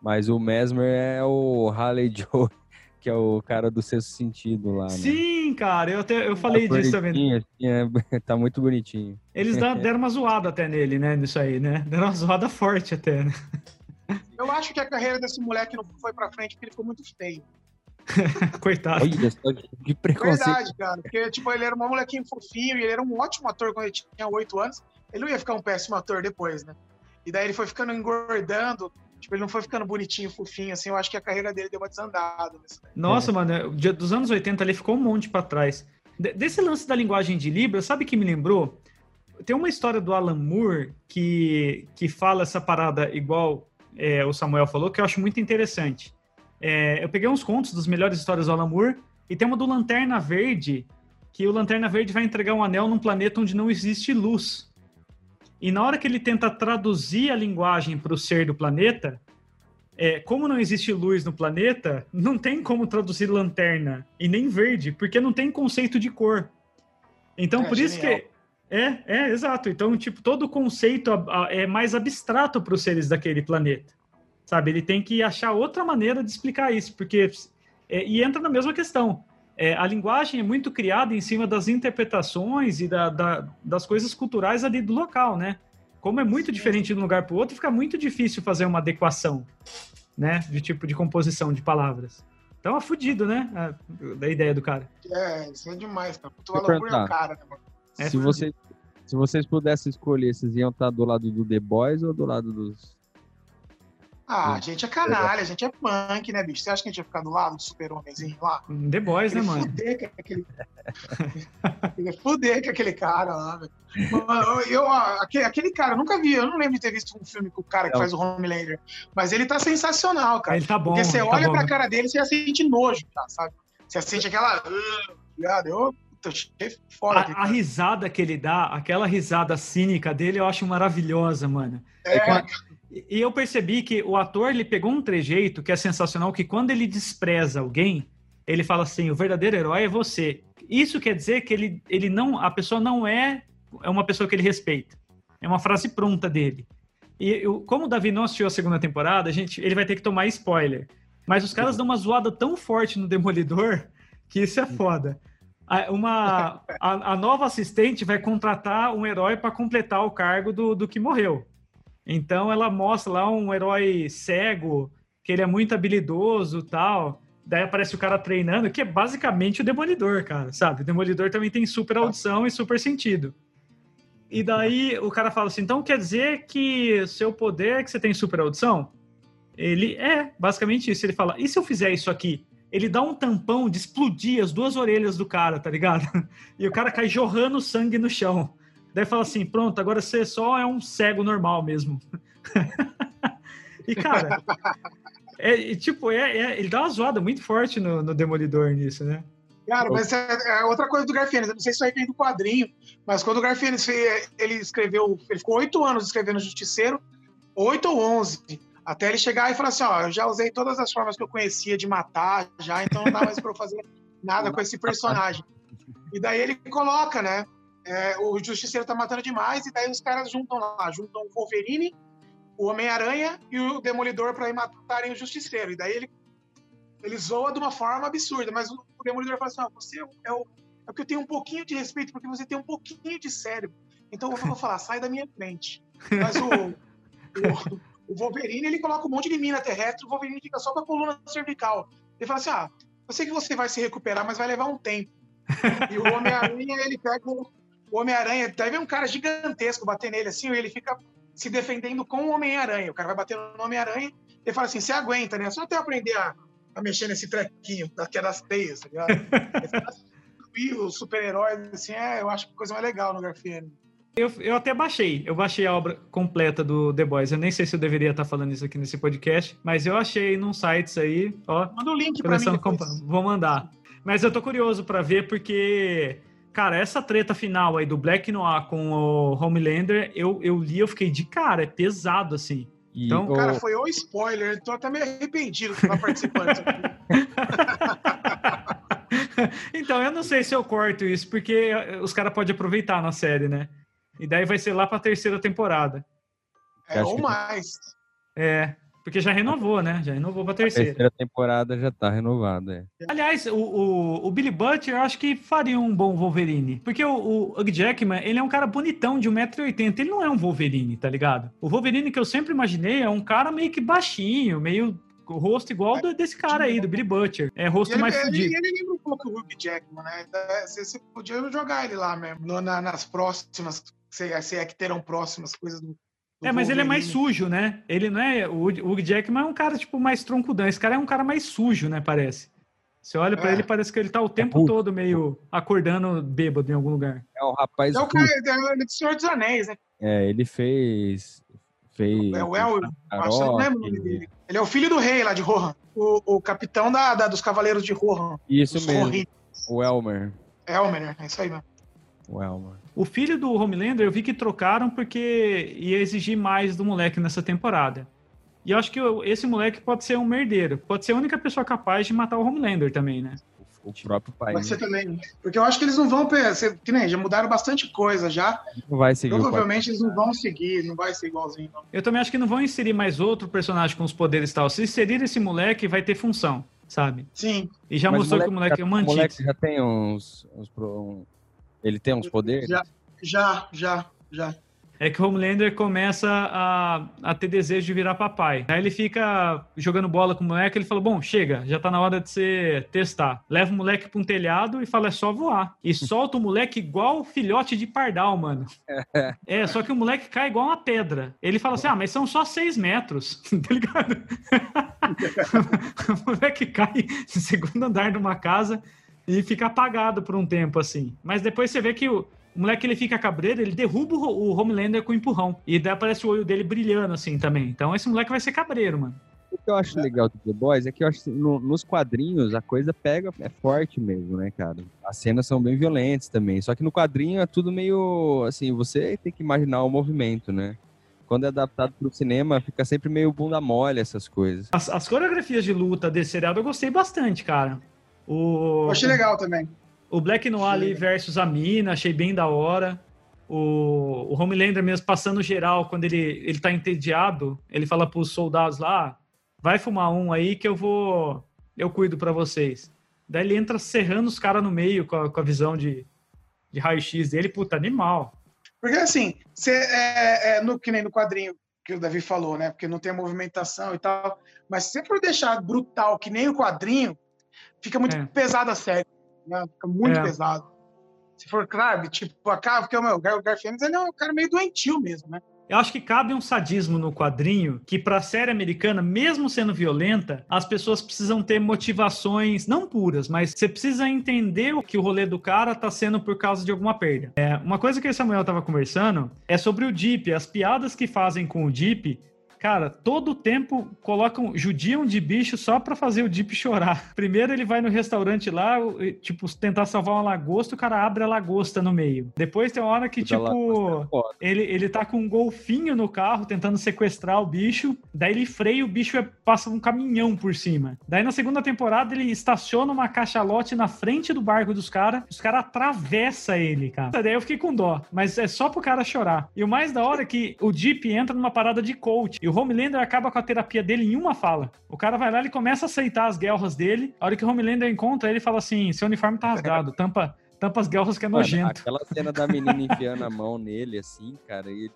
Mas o Mesmer é o Harley Joe, que é o cara do sexto sentido lá, né? Sim, cara, eu, até, eu falei tá disso também. Assim, é, tá muito bonitinho. Eles deram uma zoada até nele, né? Nisso aí, né? Deram uma zoada forte até, né? Eu acho que a carreira desse moleque não foi pra frente porque ele ficou muito feio. Coitado. Olha, que preconceito. Verdade, cara. Porque, tipo, ele era um molequinho fofinho e ele era um ótimo ator quando ele tinha oito anos. Ele não ia ficar um péssimo ator depois, né? E daí ele foi ficando engordando. Tipo, ele não foi ficando bonitinho, fofinho, assim. Eu acho que a carreira dele deu uma desandada. Nossa, é. mano. Dos anos 80 ele ficou um monte para trás. Desse lance da linguagem de Libra, sabe que me lembrou? Tem uma história do Alan Moore que, que fala essa parada igual é, o Samuel falou que eu acho muito interessante. É, eu peguei uns contos dos melhores histórias do Alan Moore e tem uma do Lanterna Verde, que o Lanterna Verde vai entregar um anel num planeta onde não existe luz. E na hora que ele tenta traduzir a linguagem para o ser do planeta, é, como não existe luz no planeta, não tem como traduzir lanterna e nem verde, porque não tem conceito de cor. Então, é, por genial. isso que. É, é, exato. Então, tipo, todo o conceito é mais abstrato para os seres daquele planeta. Sabe? Ele tem que achar outra maneira de explicar isso, porque. É, e entra na mesma questão. É, a linguagem é muito criada em cima das interpretações e da, da, das coisas culturais ali do local, né? Como é muito Sim. diferente de um lugar para o outro, fica muito difícil fazer uma adequação, né? De tipo de composição de palavras. Então é fudido, né? A, da ideia do cara. É, isso é demais, cara. Tu é o cara, né, mano? É se, você, se vocês pudessem escolher, vocês iam estar do lado do The Boys ou do lado dos ah, a gente é canalha, a gente é punk, né, bicho? Você acha que a gente ia ficar do lado do super-homenzinho lá? The Boys, né, mano? Fuder com aquele... fuder com aquele cara lá, velho. Eu, aquele, aquele cara, eu nunca vi, eu não lembro de ter visto um filme com o cara que faz o Homelander, mas ele tá sensacional, cara. Ele tá bom. Porque você tá olha bom. pra cara dele, você sente nojo, tá, sabe? Você sente aquela. Ligado? Eu Fora, a, a, risada que ele dá, aquela risada cínica dele, eu acho maravilhosa, mano. É, é e eu percebi que o ator ele pegou um trejeito que é sensacional, que quando ele despreza alguém, ele fala assim: o verdadeiro herói é você. Isso quer dizer que ele, ele não, a pessoa não é, é uma pessoa que ele respeita. É uma frase pronta dele. E eu, como o Davi não assistiu a segunda temporada, a gente, ele vai ter que tomar spoiler. Mas os caras dão uma zoada tão forte no Demolidor que isso é foda. A, uma, a, a nova assistente vai contratar um herói para completar o cargo do, do que morreu. Então ela mostra lá um herói cego, que ele é muito habilidoso tal. Daí aparece o cara treinando, que é basicamente o Demolidor, cara, sabe? O Demolidor também tem super audição e super sentido. E daí o cara fala assim: então quer dizer que seu poder é que você tem super audição? Ele é, basicamente isso. Ele fala: e se eu fizer isso aqui? Ele dá um tampão de explodir as duas orelhas do cara, tá ligado? E o cara cai jorrando sangue no chão. Daí fala assim: pronto, agora você só é um cego normal mesmo. e, cara, é, tipo, é, é, ele dá uma zoada muito forte no, no Demolidor nisso, né? Cara, mas é, é outra coisa do Garfienes, eu não sei se isso aí vem do quadrinho, mas quando o Garfienes ele escreveu, ele ficou oito anos escrevendo Justiceiro, oito ou onze, até ele chegar e falar assim, ó, eu já usei todas as formas que eu conhecia de matar, já, então não dá mais para eu fazer nada com esse personagem. E daí ele coloca, né, é, o Justiceiro tá matando demais, e daí os caras juntam lá, juntam o Wolverine, o Homem-Aranha e o Demolidor para matarem o Justiceiro. E daí ele, ele zoa de uma forma absurda, mas o, Demolidor fala assim: ah, você é o, é o que eu tenho um pouquinho de respeito, porque você tem um pouquinho de cérebro. Então eu vou falar, sai da minha frente. Mas o, o, o, Wolverine, ele coloca um monte de mina terrestre, o Wolverine fica só com a coluna cervical. Ele fala assim: ah, eu sei que você vai se recuperar, mas vai levar um tempo. E o Homem-Aranha, ele pega o, Homem-Aranha, deve um cara gigantesco bater nele assim, e ele fica se defendendo com o Homem-Aranha. O cara vai bater no Homem-Aranha e fala assim: você aguenta, né? Só até aprender a, a mexer nesse trequinho daqui das teias, tá ligado? e os super-heróis, assim, é, eu acho que coisa mais legal no Garfield. Eu, eu até baixei, eu baixei a obra completa do The Boys. Eu nem sei se eu deveria estar falando isso aqui nesse podcast, mas eu achei num sites aí, ó. Manda o um link pra mim. Vou mandar. Mas eu tô curioso para ver porque Cara, essa treta final aí do Black Noir com o Homelander, eu, eu li, eu fiquei de cara, é pesado, assim. E então, o... Cara, foi o spoiler, tô até meio arrependido de estar participando disso aqui. então, eu não sei se eu corto isso, porque os caras podem aproveitar na série, né? E daí vai ser lá pra terceira temporada. É, ou mais. É, porque já renovou, né? Já renovou pra terceira. A terceira temporada já tá renovada, é. Aliás, o, o, o, Billy Butcher eu acho que faria um bom Wolverine. Porque o, o Hugh Jackman, ele é um cara bonitão, de 1,80m. Ele não é um Wolverine, tá ligado? O Wolverine que eu sempre imaginei é um cara meio que baixinho, meio o rosto igual do, desse cara aí, do Billy Butcher. É rosto ele, mais fudido. Ele, ele lembra um pouco o Hugh Jackman, né? Você, você podia jogar ele lá mesmo, no, na, nas próximas, se, se é que terão próximas coisas do, é, mas ele é mais sujo, né? Ele não é. O Hugh Jackman é um cara, tipo, mais troncudão. Esse cara é um cara mais sujo, né? Parece. Você olha para é. ele, parece que ele tá o tempo é todo meio acordando bêbado em algum lugar. É o rapaz. É o cara é do Senhor dos Anéis, né? É, ele fez. Fez. É o El. Nossa, eu não lembro o nome dele. Ele é o filho do rei lá de Rohan. O, o capitão da, da, dos Cavaleiros de Rohan. Isso mesmo. O Elmer. Elmer, né? É isso aí mesmo. O Elmer. O filho do Homelander eu vi que trocaram porque ia exigir mais do moleque nessa temporada. E eu acho que esse moleque pode ser um merdeiro. Pode ser a única pessoa capaz de matar o Homelander também, né? O próprio pai. Pode né? ser também. Porque eu acho que eles não vão. Que nem, já mudaram bastante coisa já. Não vai seguir. Provavelmente eles não vão seguir, não vai ser igualzinho. Não. Eu também acho que não vão inserir mais outro personagem com os poderes e tal. Se inserir esse moleque, vai ter função, sabe? Sim. E já Mas mostrou que o moleque é um O moleque já tem uns. uns um... Ele tem uns poderes? Já, já, já. já é que o Homelander começa a, a ter desejo de virar papai. Aí ele fica jogando bola com o moleque, ele fala, bom, chega, já tá na hora de você testar. Leva o moleque pra um telhado e fala, é só voar. E solta o moleque igual filhote de pardal, mano. é, só que o moleque cai igual uma pedra. Ele fala assim, ah, mas são só seis metros, tá ligado? o moleque cai no segundo andar de uma casa e fica apagado por um tempo, assim. Mas depois você vê que o o moleque ele fica cabreiro, ele derruba o Homelander com o empurrão. E daí aparece o olho dele brilhando assim também. Então esse moleque vai ser cabreiro, mano. O que eu acho legal do The Boys é que eu acho no, nos quadrinhos a coisa pega, é forte mesmo, né, cara? As cenas são bem violentas também. Só que no quadrinho é tudo meio assim, você tem que imaginar o movimento, né? Quando é adaptado para o cinema, fica sempre meio bunda mole essas coisas. As, as coreografias de luta desse seriado eu gostei bastante, cara. O... Eu achei legal também. O Black Noir ali versus a Mina, achei bem da hora. O, o Homelander mesmo passando geral, quando ele, ele tá entediado, ele fala pros soldados lá, vai fumar um aí que eu vou, eu cuido para vocês. Daí ele entra serrando os caras no meio com a, com a visão de, de raio-x dele, puta, animal. Porque assim, cê, é, é, no, que nem no quadrinho que o Davi falou, né? Porque não tem a movimentação e tal. Mas se você for deixar brutal que nem o quadrinho, fica muito é. pesado a série né? Fica muito é. pesado. Se for, claro, tipo, a cara, porque o meu, o Garfield ele é um cara meio doentio mesmo, né? Eu acho que cabe um sadismo no quadrinho que, para a série americana, mesmo sendo violenta, as pessoas precisam ter motivações não puras, mas você precisa entender que o rolê do cara tá sendo por causa de alguma perda. É, uma coisa que o Samuel tava conversando é sobre o Deep, as piadas que fazem com o Deep Cara, todo tempo colocam, judiam de bicho só pra fazer o Deep chorar. Primeiro ele vai no restaurante lá, tipo, tentar salvar uma lagosta, o cara abre a lagosta no meio. Depois tem uma hora que, tipo, é ele, ele tá com um golfinho no carro tentando sequestrar o bicho, daí ele freia o bicho passa um caminhão por cima. Daí na segunda temporada ele estaciona uma cachalote na frente do barco dos caras, os caras atravessa ele, cara. Daí eu fiquei com dó, mas é só pro cara chorar. E o mais da hora é que o Deep entra numa parada de coach, e o Homelander acaba com a terapia dele em uma fala. O cara vai lá, ele começa a aceitar as guerras dele. A hora que o Homelander encontra ele, fala assim: seu uniforme tá rasgado, tampa, tampa as guerras que é nojento. aquela cena da menina enfiando a mão nele, assim, cara, e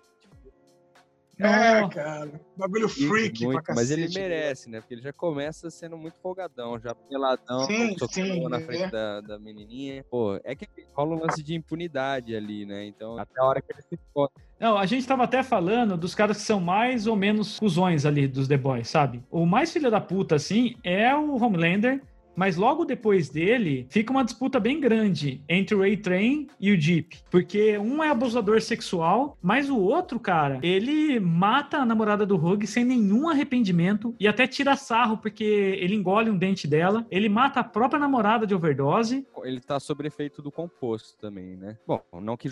é, cara. Bagulho freak muito, pra Mas ele merece, né? Porque ele já começa sendo muito folgadão, já peladão, sim, sim, na frente é. da, da menininha. Pô, é que rola um lance de impunidade ali, né? Então, até a hora que ele se foda. Não, a gente tava até falando dos caras que são mais ou menos cuzões ali dos The Boys, sabe? O mais filho da puta, assim, é o Homelander, mas logo depois dele, fica uma disputa bem grande entre o A-Train e o Jeep. Porque um é abusador sexual, mas o outro, cara, ele mata a namorada do Rogue sem nenhum arrependimento e até tira sarro porque ele engole um dente dela. Ele mata a própria namorada de overdose. Ele tá sob efeito do composto também, né? Bom, não que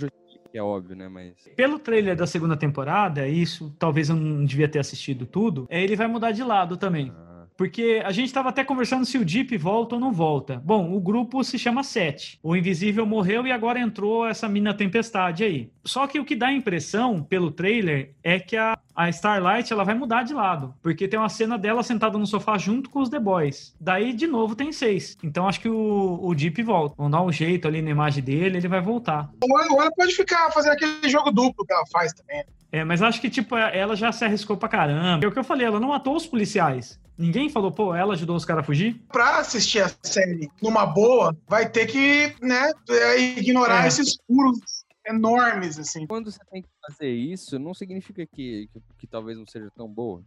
é óbvio, né? Mas. Pelo trailer da segunda temporada, isso talvez eu não devia ter assistido tudo, ele vai mudar de lado também. Ah. Porque a gente estava até conversando se o Deep volta ou não volta. Bom, o grupo se chama Sete. O Invisível morreu e agora entrou essa mina Tempestade aí. Só que o que dá a impressão, pelo trailer, é que a, a Starlight ela vai mudar de lado. Porque tem uma cena dela sentada no sofá junto com os The Boys. Daí, de novo, tem seis. Então acho que o, o Deep volta. Vamos dar um jeito ali na imagem dele, ele vai voltar. Ou ela pode ficar fazendo aquele jogo duplo que ela faz também. É, mas acho que, tipo, ela já se arriscou pra caramba. É o que eu falei, ela não matou os policiais. Ninguém falou, pô, ela ajudou os caras a fugir? Pra assistir a série numa boa, vai ter que, né, é, ignorar é. esses furos enormes, assim. Quando você tem que fazer isso, não significa que, que, que, talvez não seja tão boa.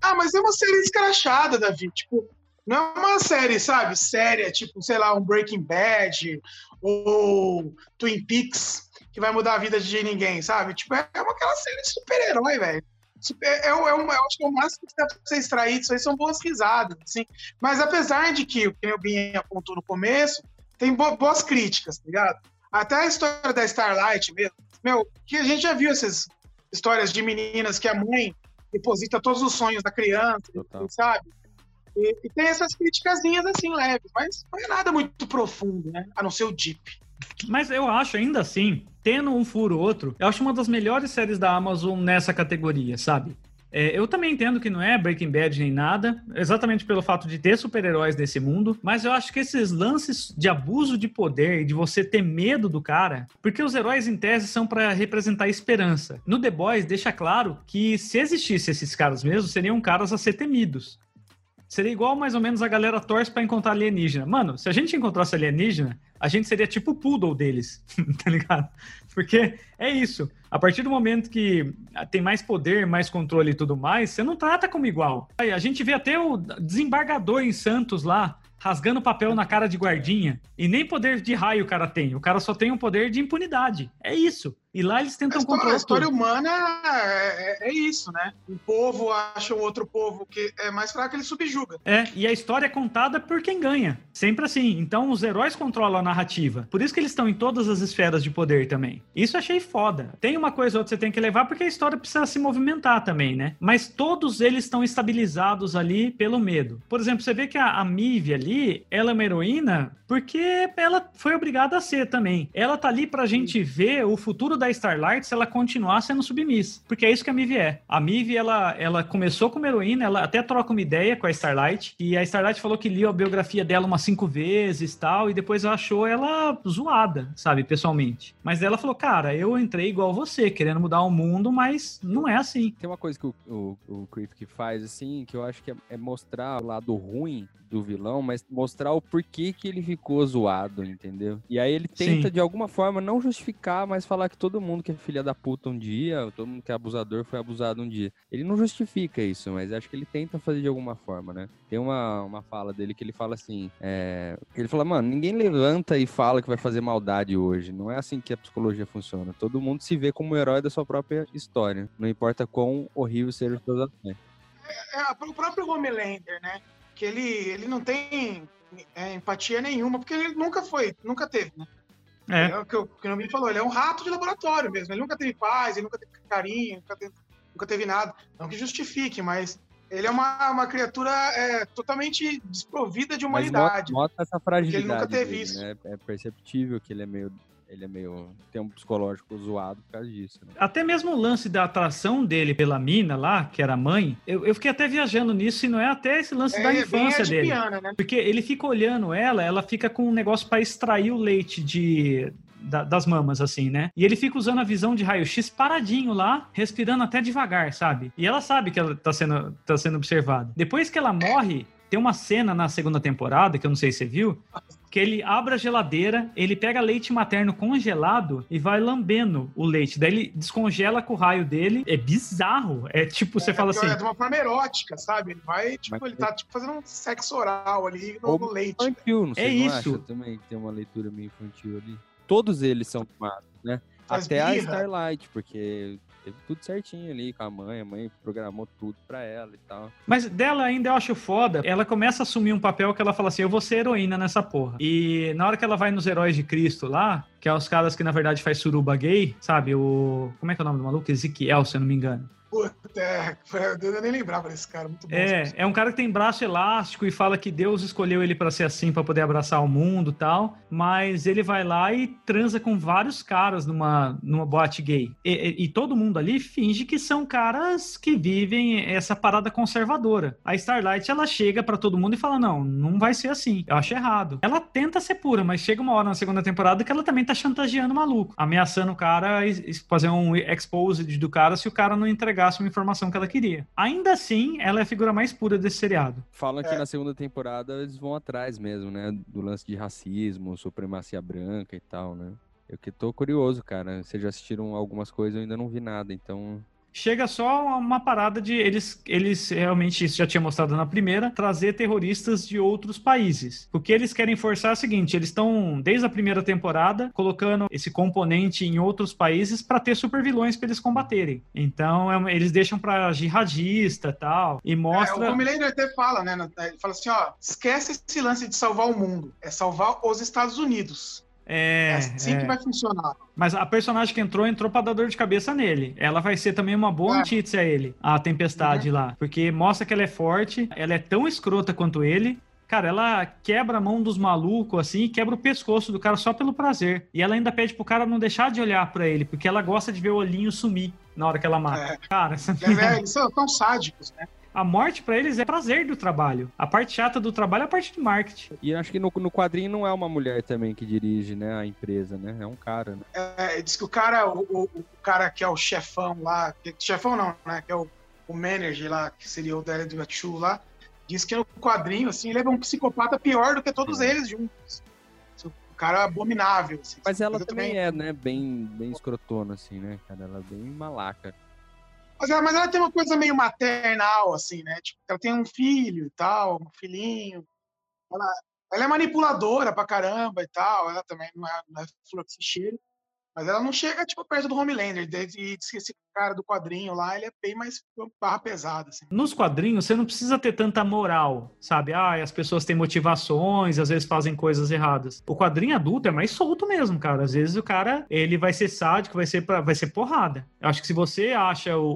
Ah, mas é uma série escrachada, Davi. Tipo, não é uma série, sabe, séria, tipo, sei lá, um Breaking Bad ou Twin Peaks, que vai mudar a vida de ninguém, sabe? Tipo, é uma aquela série de super-herói, velho. é, é, é, eu acho que é o máximo que dá pra você extrair disso aí são boas risadas, assim. Mas apesar de que, o que o Bin apontou no começo, tem boas críticas, tá ligado? Até a história da Starlight mesmo. Meu, que a gente já viu essas histórias de meninas que a mãe deposita todos os sonhos da criança, sabe? E, e, tem essas criticazinhas assim leves, mas não é nada muito profundo, né? A não ser o Deep. Mas eu acho, ainda assim, tendo um furo ou outro, eu acho uma das melhores séries da Amazon nessa categoria, sabe? É, eu também entendo que não é Breaking Bad nem nada, exatamente pelo fato de ter super-heróis nesse mundo, mas eu acho que esses lances de abuso de poder e de você ter medo do cara, porque os heróis em tese são para representar esperança. No The Boys deixa claro que se existisse esses caras mesmo, seriam caras a ser temidos. Seria igual mais ou menos a galera torce para encontrar alienígena. Mano, se a gente encontrasse alienígena, a gente seria tipo o poodle deles, tá ligado? Porque é isso. A partir do momento que tem mais poder, mais controle e tudo mais, você não trata como igual. A gente vê até o desembargador em Santos lá, rasgando papel na cara de guardinha. E nem poder de raio o cara tem. O cara só tem um poder de impunidade. É isso. E lá eles tentam a história, controlar. A história tudo. humana é, é, é, isso, né? Um povo acha o outro povo que é mais fraco, ele subjuga. É, e a história é contada por quem ganha. Sempre assim. Então os heróis controlam a narrativa. Por isso que eles estão em todas as esferas de poder também. Isso achei foda. Tem uma coisa ou outra que você tem que levar porque a história precisa se movimentar também, né? Mas todos eles estão estabilizados ali pelo medo. Por exemplo, você vê que a, a Mive ali, ela é uma heroína porque ela foi obrigada a ser também. Ela tá ali pra gente ver o futuro da Starlight se ela continuar sendo submissa. Porque é isso que a Mive é. A Mive, ela, ela começou como heroína, ela até troca uma ideia com a Starlight, e a Starlight falou que liu a biografia dela umas cinco vezes tal, e depois achou ela zoada, sabe, pessoalmente. Mas ela falou, cara, eu entrei igual você, querendo mudar o mundo, mas não é assim. Tem uma coisa que o, o, o faz, assim, que eu acho que é, é mostrar o lado ruim do vilão, mas mostrar o porquê que ele ficou zoado, entendeu? E aí ele tenta, Sim. de alguma forma, não justificar, mas falar que todo mundo que é filha da puta um dia, todo mundo que é abusador foi abusado um dia. Ele não justifica isso, mas acho que ele tenta fazer de alguma forma, né? Tem uma, uma fala dele que ele fala assim: é... ele fala, mano, ninguém levanta e fala que vai fazer maldade hoje. Não é assim que a psicologia funciona. Todo mundo se vê como herói da sua própria história. Não importa quão horrível seja os seus ações. É, é, o próprio Homelander, né? Que ele, ele não tem é, empatia nenhuma, porque ele nunca foi, nunca teve, né? É. é o que, o que o falou, ele é um rato de laboratório mesmo. Ele nunca teve paz, ele nunca teve carinho, nunca teve, nunca teve nada. Não que justifique, mas ele é uma, uma criatura é, totalmente desprovida de humanidade. Mas nota essa fragilidade. Ele nunca teve dele, isso. Né? É perceptível que ele é meio ele é meio. tem um psicológico zoado por causa disso. Né? Até mesmo o lance da atração dele pela mina lá, que era mãe, eu, eu fiquei até viajando nisso, e não é até esse lance é, da infância dele. Piana, né? Porque ele fica olhando ela, ela fica com um negócio para extrair o leite de, da, das mamas, assim, né? E ele fica usando a visão de raio-x paradinho lá, respirando até devagar, sabe? E ela sabe que ela tá sendo, tá sendo observada. Depois que ela morre, tem uma cena na segunda temporada, que eu não sei se você viu, que ele abre a geladeira, ele pega leite materno congelado e vai lambendo o leite. Daí ele descongela com o raio dele. É bizarro. É tipo, você é, fala assim. É de uma forma erótica, sabe? Ele vai, tipo, Mas... ele tá tipo, fazendo um sexo oral ali no, no leite. Infantil, não sei, é não isso. também que tem uma leitura meio infantil ali. Todos eles são tomados, né? Faz Até birra. a Starlight, porque teve tudo certinho ali com a mãe, a mãe programou tudo pra ela e tal. Mas dela ainda eu acho foda, ela começa a assumir um papel que ela fala assim, eu vou ser heroína nessa porra. E na hora que ela vai nos Heróis de Cristo lá, que é os caras que na verdade faz suruba gay, sabe? O... como é que é o nome do maluco? Ezequiel, se eu não me engano. Puta, é, eu nem lembrava desse cara, muito bom. É, é um cara que tem braço elástico e fala que Deus escolheu ele para ser assim, para poder abraçar o mundo tal, mas ele vai lá e transa com vários caras numa, numa boate gay. E, e, e todo mundo ali finge que são caras que vivem essa parada conservadora. A Starlight, ela chega para todo mundo e fala, não, não vai ser assim, eu acho errado. Ela tenta ser pura, mas chega uma hora na segunda temporada que ela também tá chantageando o maluco, ameaçando o cara, fazer um exposed do cara se o cara não entregasse uma informação que ela queria. Ainda assim, ela é a figura mais pura desse seriado. Fala que é. na segunda temporada eles vão atrás mesmo, né? Do lance de racismo, supremacia branca e tal, né? Eu que tô curioso, cara. Vocês já assistiram algumas coisas, eu ainda não vi nada, então chega só uma parada de eles, eles realmente, isso já tinha mostrado na primeira, trazer terroristas de outros países. O que eles querem forçar é o seguinte: eles estão, desde a primeira temporada, colocando esse componente em outros países para ter supervilões para eles combaterem. Então, é, eles deixam para jihadista tal, e mostra. É, o Homelander até fala, né? Ele fala assim: ó, esquece esse lance de salvar o mundo, é salvar os Estados Unidos. É, é assim é. que vai funcionar. Mas a personagem que entrou, entrou pra dar dor de cabeça nele. Ela vai ser também uma boa É. antítese a ele, a Tempestade Uhum. lá. Porque mostra que ela é forte, ela é tão escrota quanto ele. Cara, ela quebra a mão dos malucos, assim, quebra o pescoço do cara só pelo prazer. E ela ainda pede pro cara não deixar de olhar pra ele, porque ela gosta de ver o olhinho sumir na hora que ela mata. É. Cara, essa É, eles são tão sádicos, né? A morte pra eles é prazer do trabalho. A parte chata do trabalho é a parte de marketing. E acho que no, no quadrinho não é uma mulher também que dirige, né, a empresa, né? É um cara, né? É, diz que o cara, o, o- o cara que é o chefão lá, que- chefão não, né? Que é o, o manager lá, que seria o Daredevil Bachu lá, diz que no quadrinho, assim, ele é um psicopata pior do que todos eles juntos. O cara é abominável. Assim, Mas ela eu também é, né, bem, bem escrotona, assim, né, cara? Ela é bem malaca. Mas ela, mas ela tem uma coisa meio maternal, assim, né? Tipo, ela tem um filho e tal, um filhinho. Ela, ela é manipuladora pra caramba e tal. Ela também não é, não é flor que se cheira. Mas ela não chega, tipo, perto do Homelander. E diz que esse cara do quadrinho lá, ele é bem mais barra pesada, assim. Nos quadrinhos, você não precisa ter tanta moral, sabe? Ah, as pessoas têm motivações, às vezes fazem coisas erradas. O quadrinho adulto é mais solto mesmo, cara. Às vezes o cara, ele vai ser sádico, vai ser, pra, vai ser porrada. Eu acho que se você acha o,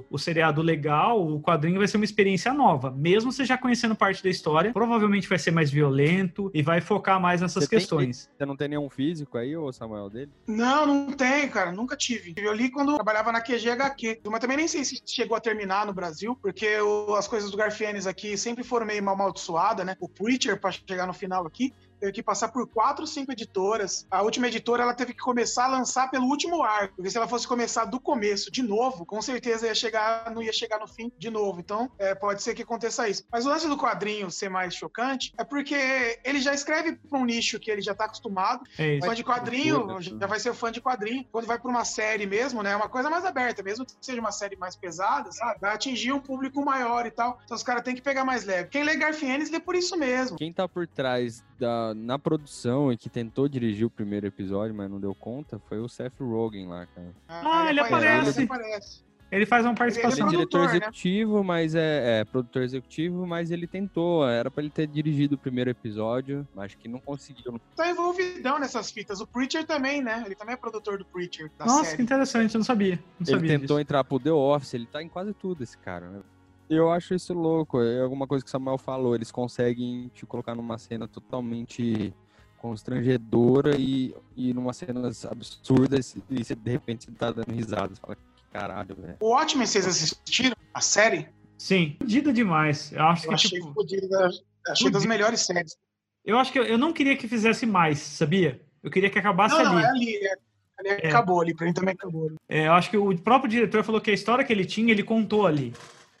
o, o seriado legal, o quadrinho vai ser uma experiência nova. Mesmo você já conhecendo parte da história, provavelmente vai ser mais violento e vai focar mais nessas Você tem- questões. Você não tem nenhum físico aí, ô Samuel, dele? Não, não tem, cara. Nunca tive. Eu li quando eu trabalhava na QGHQ. Mas também nem sei se chegou a terminar no Brasil, porque o- as coisas do Garfienes aqui sempre foram meio mal amaldiçoadas, né? O Preacher, pra chegar no final aqui, teve que passar por quatro, cinco editoras. A última editora, ela teve que começar a lançar pelo último arco. Porque se ela fosse começar do começo, de novo, com certeza ia chegar, não ia chegar no fim de novo. Então, é, pode ser que aconteça isso. Mas o lance do quadrinho ser mais chocante é porque ele já escreve pra um nicho que ele já tá acostumado. É isso. Fã de quadrinho, Cultura, já vai ser fã de quadrinho. Quando vai pra uma série mesmo, né? É uma coisa mais aberta, mesmo que seja uma série mais pesada, sabe? Vai atingir um público maior e tal. Então os caras têm que pegar mais leve. Quem lê Garfienes lê por isso mesmo. Quem tá por trás da, na produção e que tentou dirigir o primeiro episódio, mas não deu conta, foi o Seth Rogen lá, cara. Ah, ele aparece. Ele aparece. Ele faz uma Ele participação. é diretor né? executivo, mas é, é produtor executivo, mas ele tentou. Era pra ele ter dirigido o primeiro episódio, mas acho que não conseguiu. Tá envolvidão nessas fitas. O Preacher também, né? Ele também é produtor do Preacher, da Nossa, que série. interessante, eu não sabia. Não Ele sabia tentou disso. entrar pro The Office, ele tá em quase tudo, esse cara, né? Eu acho isso louco. É alguma coisa que o Samuel falou. Eles conseguem te colocar numa cena totalmente constrangedora e, e numa cenas absurdas e você, de repente você tá dando risada. Você fala, que caralho, velho. O Watchmen, vocês assistiram? A série? Sim, fodida demais. Eu acho Eu que, achei tipo, fodida. Achei das melhores séries. eu acho que eu, eu não queria que fizesse mais, sabia? Eu queria que acabasse Não, não, ali. é ali. É, ali É. acabou ali. Pra mim também acabou. É, eu acho que o próprio diretor falou que a história que ele tinha, ele contou ali.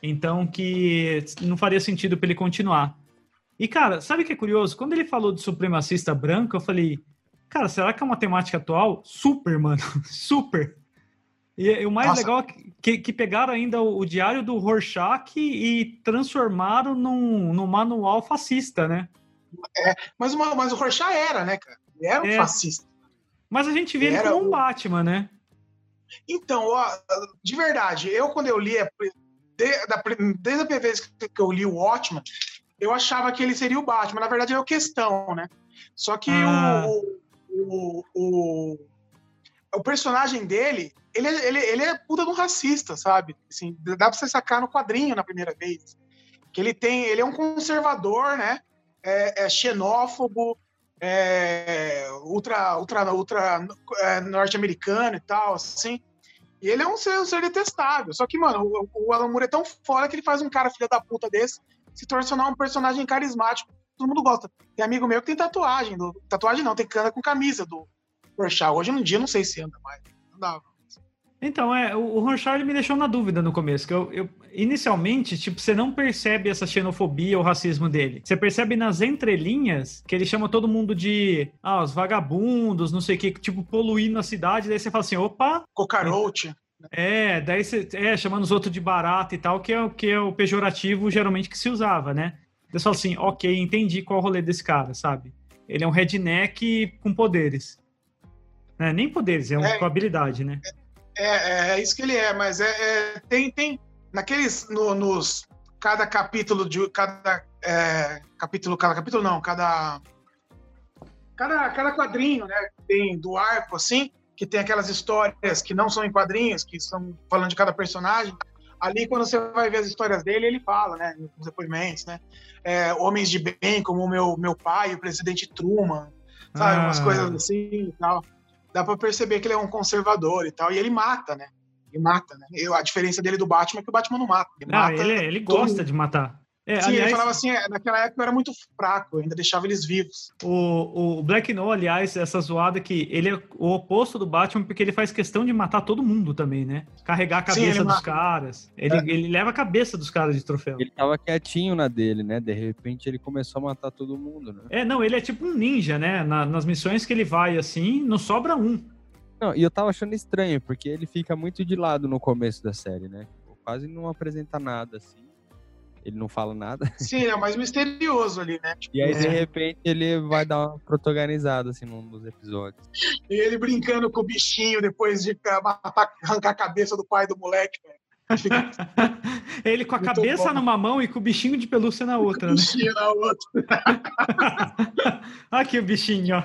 Então que não faria sentido para ele continuar. E, cara, sabe o que é curioso? Quando ele falou de supremacista branco, eu falei, cara, será que é uma temática atual? Super, mano. Super. E, e o mais Nossa. legal é que, que pegaram ainda o, o diário do Rorschach e transformaram num, num manual fascista, né? Mas, uma- mas o Rorschach era, né, cara? Ele era um É. fascista. Mas a gente vê ele Era como um o- Batman, né? Então, ó, de verdade, eu quando eu li, pri- de- da desde a primeira vez que que eu li o Watchman, eu achava que ele seria o Batman. Na verdade, é o questão, né? Só que Ah. o, o, o, o personagem dele, ele, é- ele, ele é puta de um racista, sabe? Assim, dá pra você sacar no quadrinho na primeira vez. Que ele tem, ele é um conservador, né? É, é xenófobo, é, ultra, ultra, ultra é, norte-americano e tal, assim. E ele é um ser, um ser detestável. Só que, mano, o, o Alan Moore é tão fora que ele faz um cara filho da puta desse se tornar um personagem carismático. Todo mundo gosta. Tem amigo meu que tem tatuagem. Do, tatuagem não, tem cana com camisa do Rorschach. Hoje em dia não sei se anda mais. Não dava. Então, é, o, Rorschach ele me deixou na dúvida no começo, que eu, eu- inicialmente, tipo, você não percebe essa xenofobia ou racismo dele. Você percebe nas entrelinhas que ele chama todo mundo de, ah, os vagabundos, não sei o que, tipo, poluindo a cidade, daí você fala assim, opa, Cockroach. É, daí você é, chamando os outros de barata e tal, que é, que é o pejorativo geralmente que se usava, né? Você fala assim, ok, entendi qual é o rolê desse cara, sabe? Ele é um redneck com poderes. É, nem poderes, é, um, é com habilidade, né? É, é, é, isso que ele é, mas é, é tem, tem naqueles, no, nos, cada capítulo de, cada é, capítulo, cada capítulo não, cada, cada, cada quadrinho, né, tem do arco, assim, que tem aquelas histórias que não são em quadrinhos, que estão falando de cada personagem, ali quando você vai ver as histórias dele, ele fala, né, nos depoimentos, né, é, homens de bem, como o meu, meu pai, o presidente Truman, sabe, ah. umas coisas assim e tal dá para perceber que ele é um conservador e tal, e ele mata, né? Ele mata, né? Eu, a diferença dele do Batman é que o Batman não mata. Ele, não, mata ele, ele gosta de matar. É, Sim, aliás, ele falava assim, é, naquela época eu era muito fraco, eu ainda deixava eles vivos. O, o Black No, aliás, essa zoada que ele é o oposto do Batman porque ele faz questão de matar todo mundo também, né? Carregar a cabeça Sim, dos mata. caras. Ele, é. ele leva a cabeça dos caras de troféu. Ele tava quietinho na dele, né? De repente ele começou a matar todo mundo, né? É, não, ele é tipo um ninja, né? Na, nas missões que ele vai assim, não sobra um. Não, e eu tava achando estranho, porque ele fica muito de lado no começo da série, né? Quase não apresenta nada, assim. Ele não fala nada. Sim, é mais misterioso ali, né? Tipo, e aí, é. de repente, ele vai dar uma protagonizada, assim, num dos episódios. E ele brincando com o bichinho depois de matar, arrancar a cabeça do pai do moleque, velho. ele com a Muito cabeça bom. numa mão e com o bichinho de pelúcia na outra, o né? bichinho na outra. Aqui o bichinho, ó.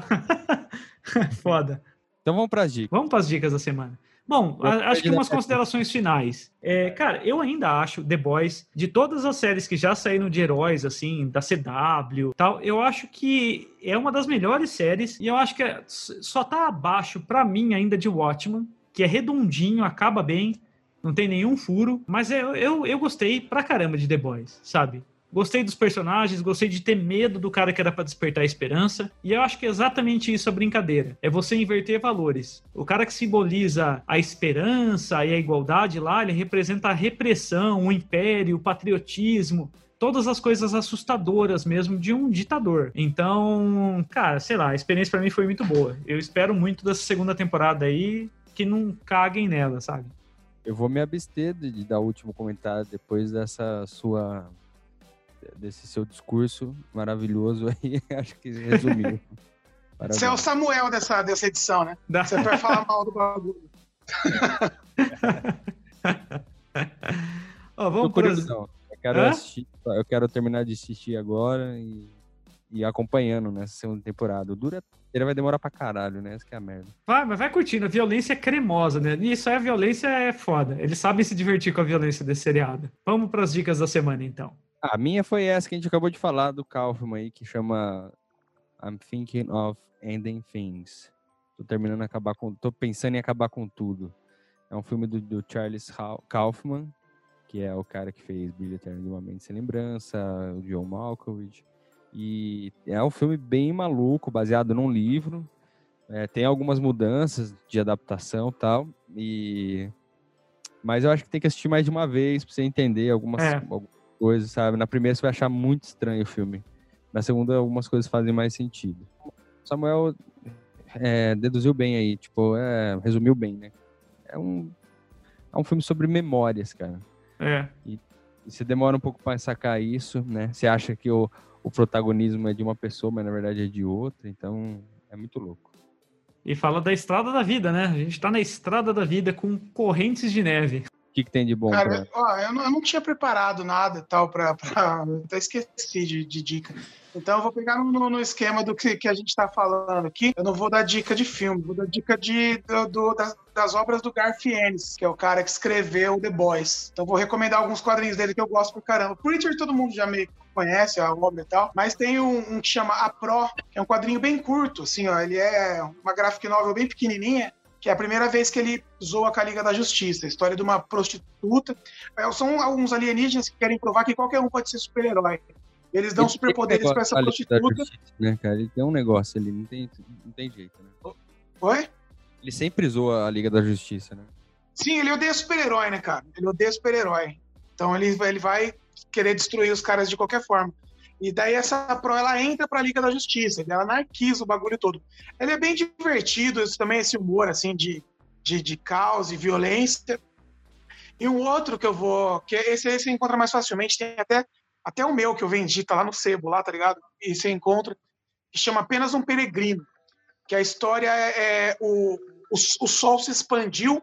Foda. Então vamos para as dicas. Vamos para as dicas da semana. Bom, acho que umas considerações finais. É, cara, eu ainda acho The Boys, de todas as séries que já saíram de heróis, assim, da CW tal, eu acho que é uma das melhores séries e eu acho que é, só tá abaixo, para mim, ainda de Watchmen, que é redondinho, acaba bem, não tem nenhum furo, mas eu, eu, eu gostei pra caramba de The Boys, sabe? Gostei dos personagens, gostei de ter medo do cara que era para despertar a esperança. E eu acho que é exatamente isso a brincadeira. É você inverter valores. O cara que simboliza a esperança e a igualdade lá, ele representa a repressão, o império, o patriotismo, todas as coisas assustadoras mesmo de um ditador. Então, cara, sei lá, a experiência para mim foi muito boa. Eu espero muito dessa segunda temporada aí que não caguem nela, sabe? Eu vou me abster de dar o último comentário depois dessa sua desse seu discurso maravilhoso aí, acho que resumiu. Você é o Samuel dessa, dessa edição, né? Você vai falar mal do bagulho. oh, vamos por Eu quero, assistir, eu quero terminar de assistir agora e, e acompanhando nessa segunda temporada. O Dura ele vai demorar pra caralho, né? Essa que é a merda. Vai, mas vai curtindo. A violência é cremosa, né? E isso é a violência é foda. Eles sabem se divertir com a violência desse seriado. Vamos para as dicas da semana, então. A minha foi essa que a gente acabou de falar do Kaufman aí, que chama I'm Thinking of Ending Things. Tô terminando acabar com. Tô pensando em acabar com tudo. É um filme do, do Charles Kaufman, que é o cara que fez Brilho Eterno de uma Mente Sem Lembrança, o John Malkovich. E é um filme bem maluco, baseado num livro. É, tem algumas mudanças de adaptação e tal. E... Mas eu acho que tem que assistir mais de uma vez para você entender algumas, é coisas, sabe? Na primeira você vai achar muito estranho o filme. Na segunda, algumas coisas fazem mais sentido. Samuel é, deduziu bem aí, tipo, é, resumiu bem, né? É um, é um filme sobre memórias, cara. É. E, e você demora um pouco para sacar isso, né? Você acha que o, o protagonismo é de uma pessoa, mas na verdade é de outra, então é muito louco. E fala da estrada da vida, né? A gente tá na estrada da vida com correntes de neve. O que, que tem de bom? Cara, pra... ó, eu, não, eu não tinha preparado nada e tal para. Até esqueci de, de, dica. Então eu vou pegar no, no esquema do que, que a gente está falando aqui. Eu não vou dar dica de filme, vou dar dica de, do, do das, das, obras do Garth Ennis, que é o cara que escreveu The Boys. Então vou recomendar alguns quadrinhos dele que eu gosto pra caramba. Preacher todo mundo já meio conhece a obra e tal, mas tem um, um que chama A Pro, que é um quadrinho bem curto, assim, ó, ele é uma graphic novel bem pequenininha, que é a primeira vez que ele zoa com a Liga da Justiça, a história de uma prostituta. É, são alguns alienígenas que querem provar que qualquer um pode ser super-herói. Eles dão superpoderes para essa prostituta. Justiça, né, cara? Ele tem um negócio ali, não tem, não tem jeito, né? Oi? Ele sempre zoa a Liga da Justiça, né? Sim, ele odeia super-herói, né, cara? Ele odeia super-herói. Então ele, ele vai querer destruir os caras de qualquer forma. E daí essa Pro ela entra para a Liga da Justiça, ela anarquiza o bagulho todo. Ele é bem divertido, isso também esse humor assim de de, de caos e violência. E um outro que eu vou, que esse aí você encontra mais facilmente, tem até, até o meu que eu vendi, tá lá no sebo, lá, tá ligado? E você encontra, que chama Apenas um Peregrino, que a história é, é o, o, o sol se expandiu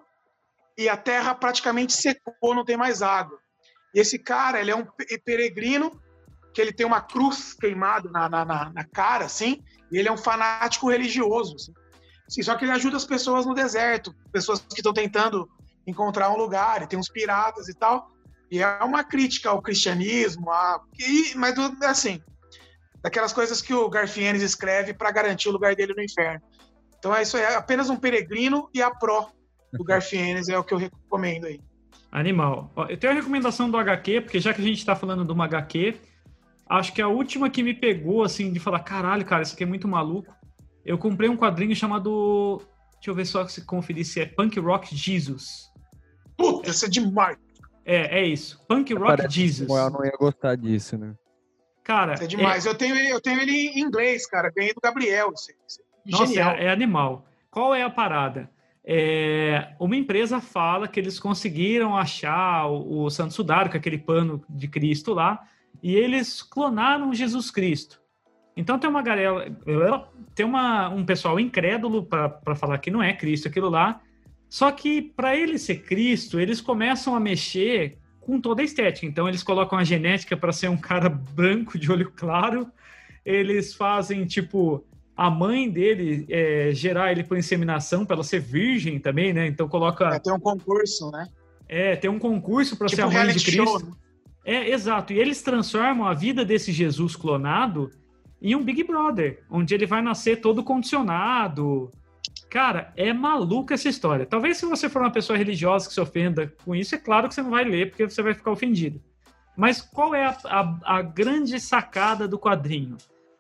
e a terra praticamente secou, não tem mais água. E esse cara, ele é um peregrino, que ele tem uma cruz queimada na, na, na cara, assim, e ele é um fanático religioso. Assim. Sim, só que ele ajuda as pessoas no deserto, pessoas que estão tentando encontrar um lugar, e tem uns piratas e tal. E é uma crítica ao cristianismo, a, e, mas assim, daquelas coisas que o Garfienes escreve para garantir o lugar dele no inferno. Então é isso aí, é apenas um peregrino e a pró do Garfienes é o que eu recomendo aí. Animal. Eu tenho a recomendação do HQ, porque já que a gente está falando de uma HQ, acho que a última que me pegou, assim, de falar, caralho, cara, isso aqui é muito maluco. Eu comprei um quadrinho chamado. Deixa eu ver só se conferir se é Punk Rock Jesus. Puta, isso é demais. É, é isso. Punk Rock Parece Jesus. Eu não ia gostar disso, né? Cara. Isso é demais. É... Eu, tenho, eu tenho ele em inglês, cara. Ganhei do Gabriel. Isso, isso é Nossa, é, é, animal. Qual é a parada? É, uma empresa fala que eles conseguiram achar o, o Santo Sudário, com aquele pano de Cristo lá, e eles clonaram Jesus Cristo. Então tem uma galera, tem uma, um pessoal incrédulo para falar que não é Cristo aquilo lá. Só que para ele ser Cristo, eles começam a mexer com toda a estética. Então eles colocam a genética para ser um cara branco de olho claro. Eles fazem tipo a mãe dele é, gerar ele por inseminação para ela ser virgem também, né? Então coloca. É, tem um concurso, né? É, tem um concurso para tipo ser a mãe de Cristo. Show, né? É, exato. E eles transformam a vida desse Jesus clonado em um Big Brother, onde ele vai nascer todo condicionado. Cara, é maluca essa história. Talvez se você for uma pessoa religiosa que se ofenda com isso, é claro que você não vai ler, porque você vai ficar ofendido. Mas qual é a, a, a grande sacada do quadrinho?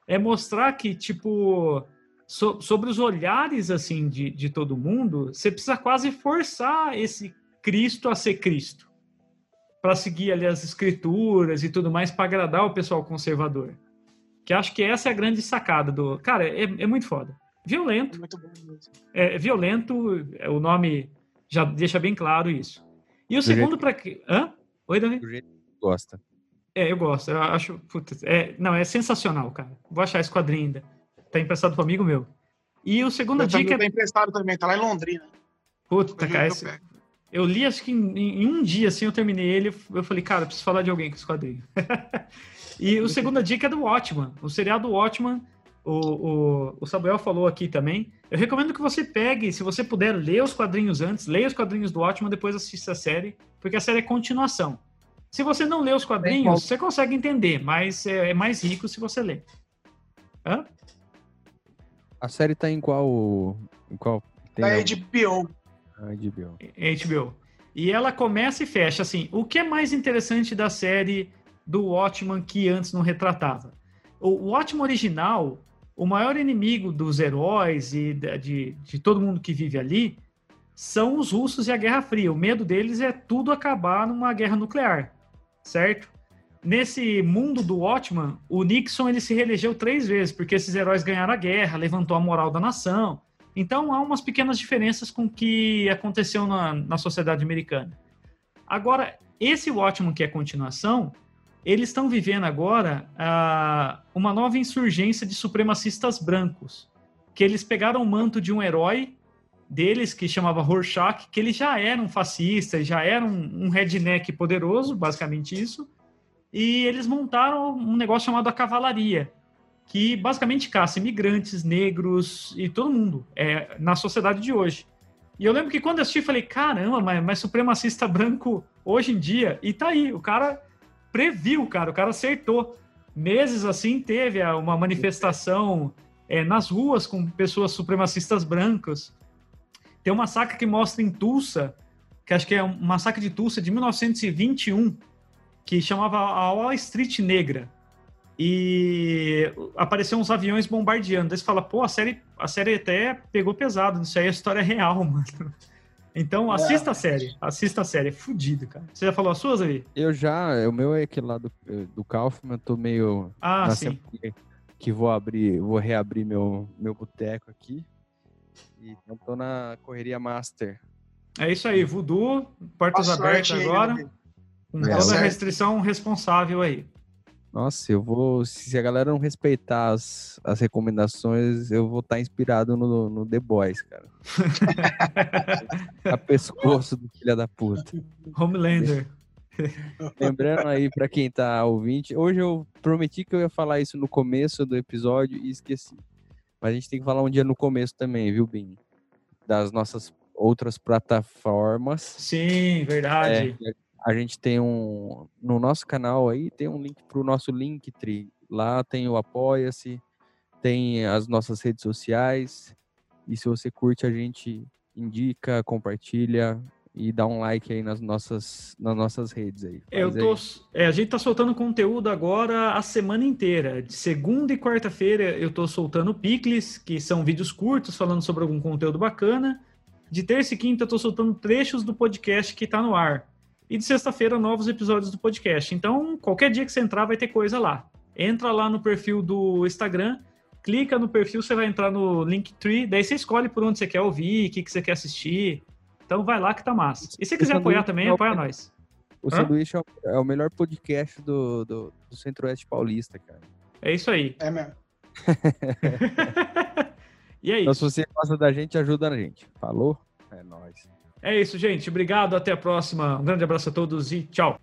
é mostrar que, tipo, so, sobre os olhares, assim, de, de todo mundo, você precisa quase forçar esse Cristo a ser Cristo. Para seguir ali as escrituras e tudo mais, para agradar o pessoal conservador. Que acho que essa é a grande sacada do. Cara, é, é muito foda. Violento. É muito bom mesmo. É violento, é, o nome já deixa bem claro isso. E o do segundo para que. Hã? Oi, Davi? Do jeito que gosta. É, eu gosto. Eu acho. Putz, é, não, é sensacional, cara. Vou achar esse quadrinho ainda. Tá emprestado pro amigo meu. E o segundo dica. Tá emprestado também, tá lá em Londrina. Puta, cara. Esse, eu li, acho que em, em, um dia, assim, eu terminei ele. Eu falei, cara, preciso falar de alguém com esse quadrinho. e o segunda dica é do Watchman. O serial do Watchman, o, o, o Samuel falou aqui também. Eu recomendo que você pegue, se você puder, ler os quadrinhos antes, leia os quadrinhos do Watchman, depois assista a série, porque a série é continuação. Se você não lê os quadrinhos, você consegue entender, mas é, é, mais rico se você ler. Hã? A série tá em qual. Em qual tem da HBO. HBO. HBO. E ela começa e fecha assim. O que é mais interessante da série do Watchman que antes não retratava? O Watchman original, o maior inimigo dos heróis e de, de todo mundo que vive ali são os russos e a Guerra Fria. O medo deles é tudo acabar numa guerra nuclear certo? Nesse mundo do Watchman, o Nixon ele se reelegeu três vezes, porque esses heróis ganharam a guerra, levantou a moral da nação. Então há umas pequenas diferenças com o que aconteceu na, na sociedade americana. Agora, esse Watchman que é continuação, eles estão vivendo agora uh, uma nova insurgência de supremacistas brancos, que eles pegaram o manto de um herói deles, que chamava Rorschach, que ele já era um fascista, já era um, um redneck poderoso, basicamente isso, e eles montaram um negócio chamado a cavalaria, que basicamente caça imigrantes, negros e todo mundo é, na sociedade de hoje. E eu lembro que quando eu assisti, falei, caramba, mas, mas supremacista branco hoje em dia, e tá aí, o cara previu, cara, o cara acertou. Meses assim, teve uma manifestação é, nas ruas com pessoas supremacistas brancas, tem um massacre que mostra em Tulsa, que acho que é um massacre de Tulsa de 1921, que chamava a Wall Street Negra. E apareceu uns aviões bombardeando. Daí você fala, pô, a série, a série até pegou pesado, isso aí é história real, mano. Então, assista é. a série. Assista a série. É fudido, cara. Você já falou as suas aí? Eu já. O meu é aquele lá do, do Kaufman. Eu tô meio. Ah, sim. Que vou abrir, vou reabrir meu, meu boteco aqui. Então tô na correria master. É isso aí, Voodoo, portas abertas agora. Com é, toda a restrição responsável aí. Nossa, eu vou. Se a galera não respeitar as, as recomendações, eu vou estar tá inspirado no, no The Boys, cara. a pescoço do filho da puta. Homelander. Lembrando aí para quem tá ouvinte, hoje eu prometi que eu ia falar isso no começo do episódio e esqueci. Mas a gente tem que falar um dia no começo também, viu, Bim? Das nossas outras plataformas. Sim, verdade. É, a gente tem um no nosso canal aí tem um link para o nosso Linktree. Lá tem o Apoia-se, tem as nossas redes sociais. E se você curte, a gente indica, compartilha e dá um like aí nas nossas, nas nossas redes aí. Eu tô, aí. É, a gente tá soltando conteúdo agora a semana inteira. De segunda e quarta-feira eu tô soltando picles, que são vídeos curtos falando sobre algum conteúdo bacana. De terça e quinta eu tô soltando trechos do podcast que tá no ar e de sexta-feira novos episódios do podcast. Então, qualquer dia que você entrar vai ter coisa lá. Entra lá no perfil do Instagram, clica no perfil, você vai entrar no Linktree, daí você escolhe por onde você quer ouvir, o que, que você quer assistir. Então vai lá que tá massa. E se você quiser apoiar também, é apoia nós. O Sanduíche é, é o melhor podcast do, do, do Centro-Oeste Paulista, cara. É isso aí. É mesmo. e é isso. Então, se você gosta da gente, ajuda a gente. Falou? É nóis. É isso, gente. Obrigado. Até a próxima. Um grande abraço a todos e tchau.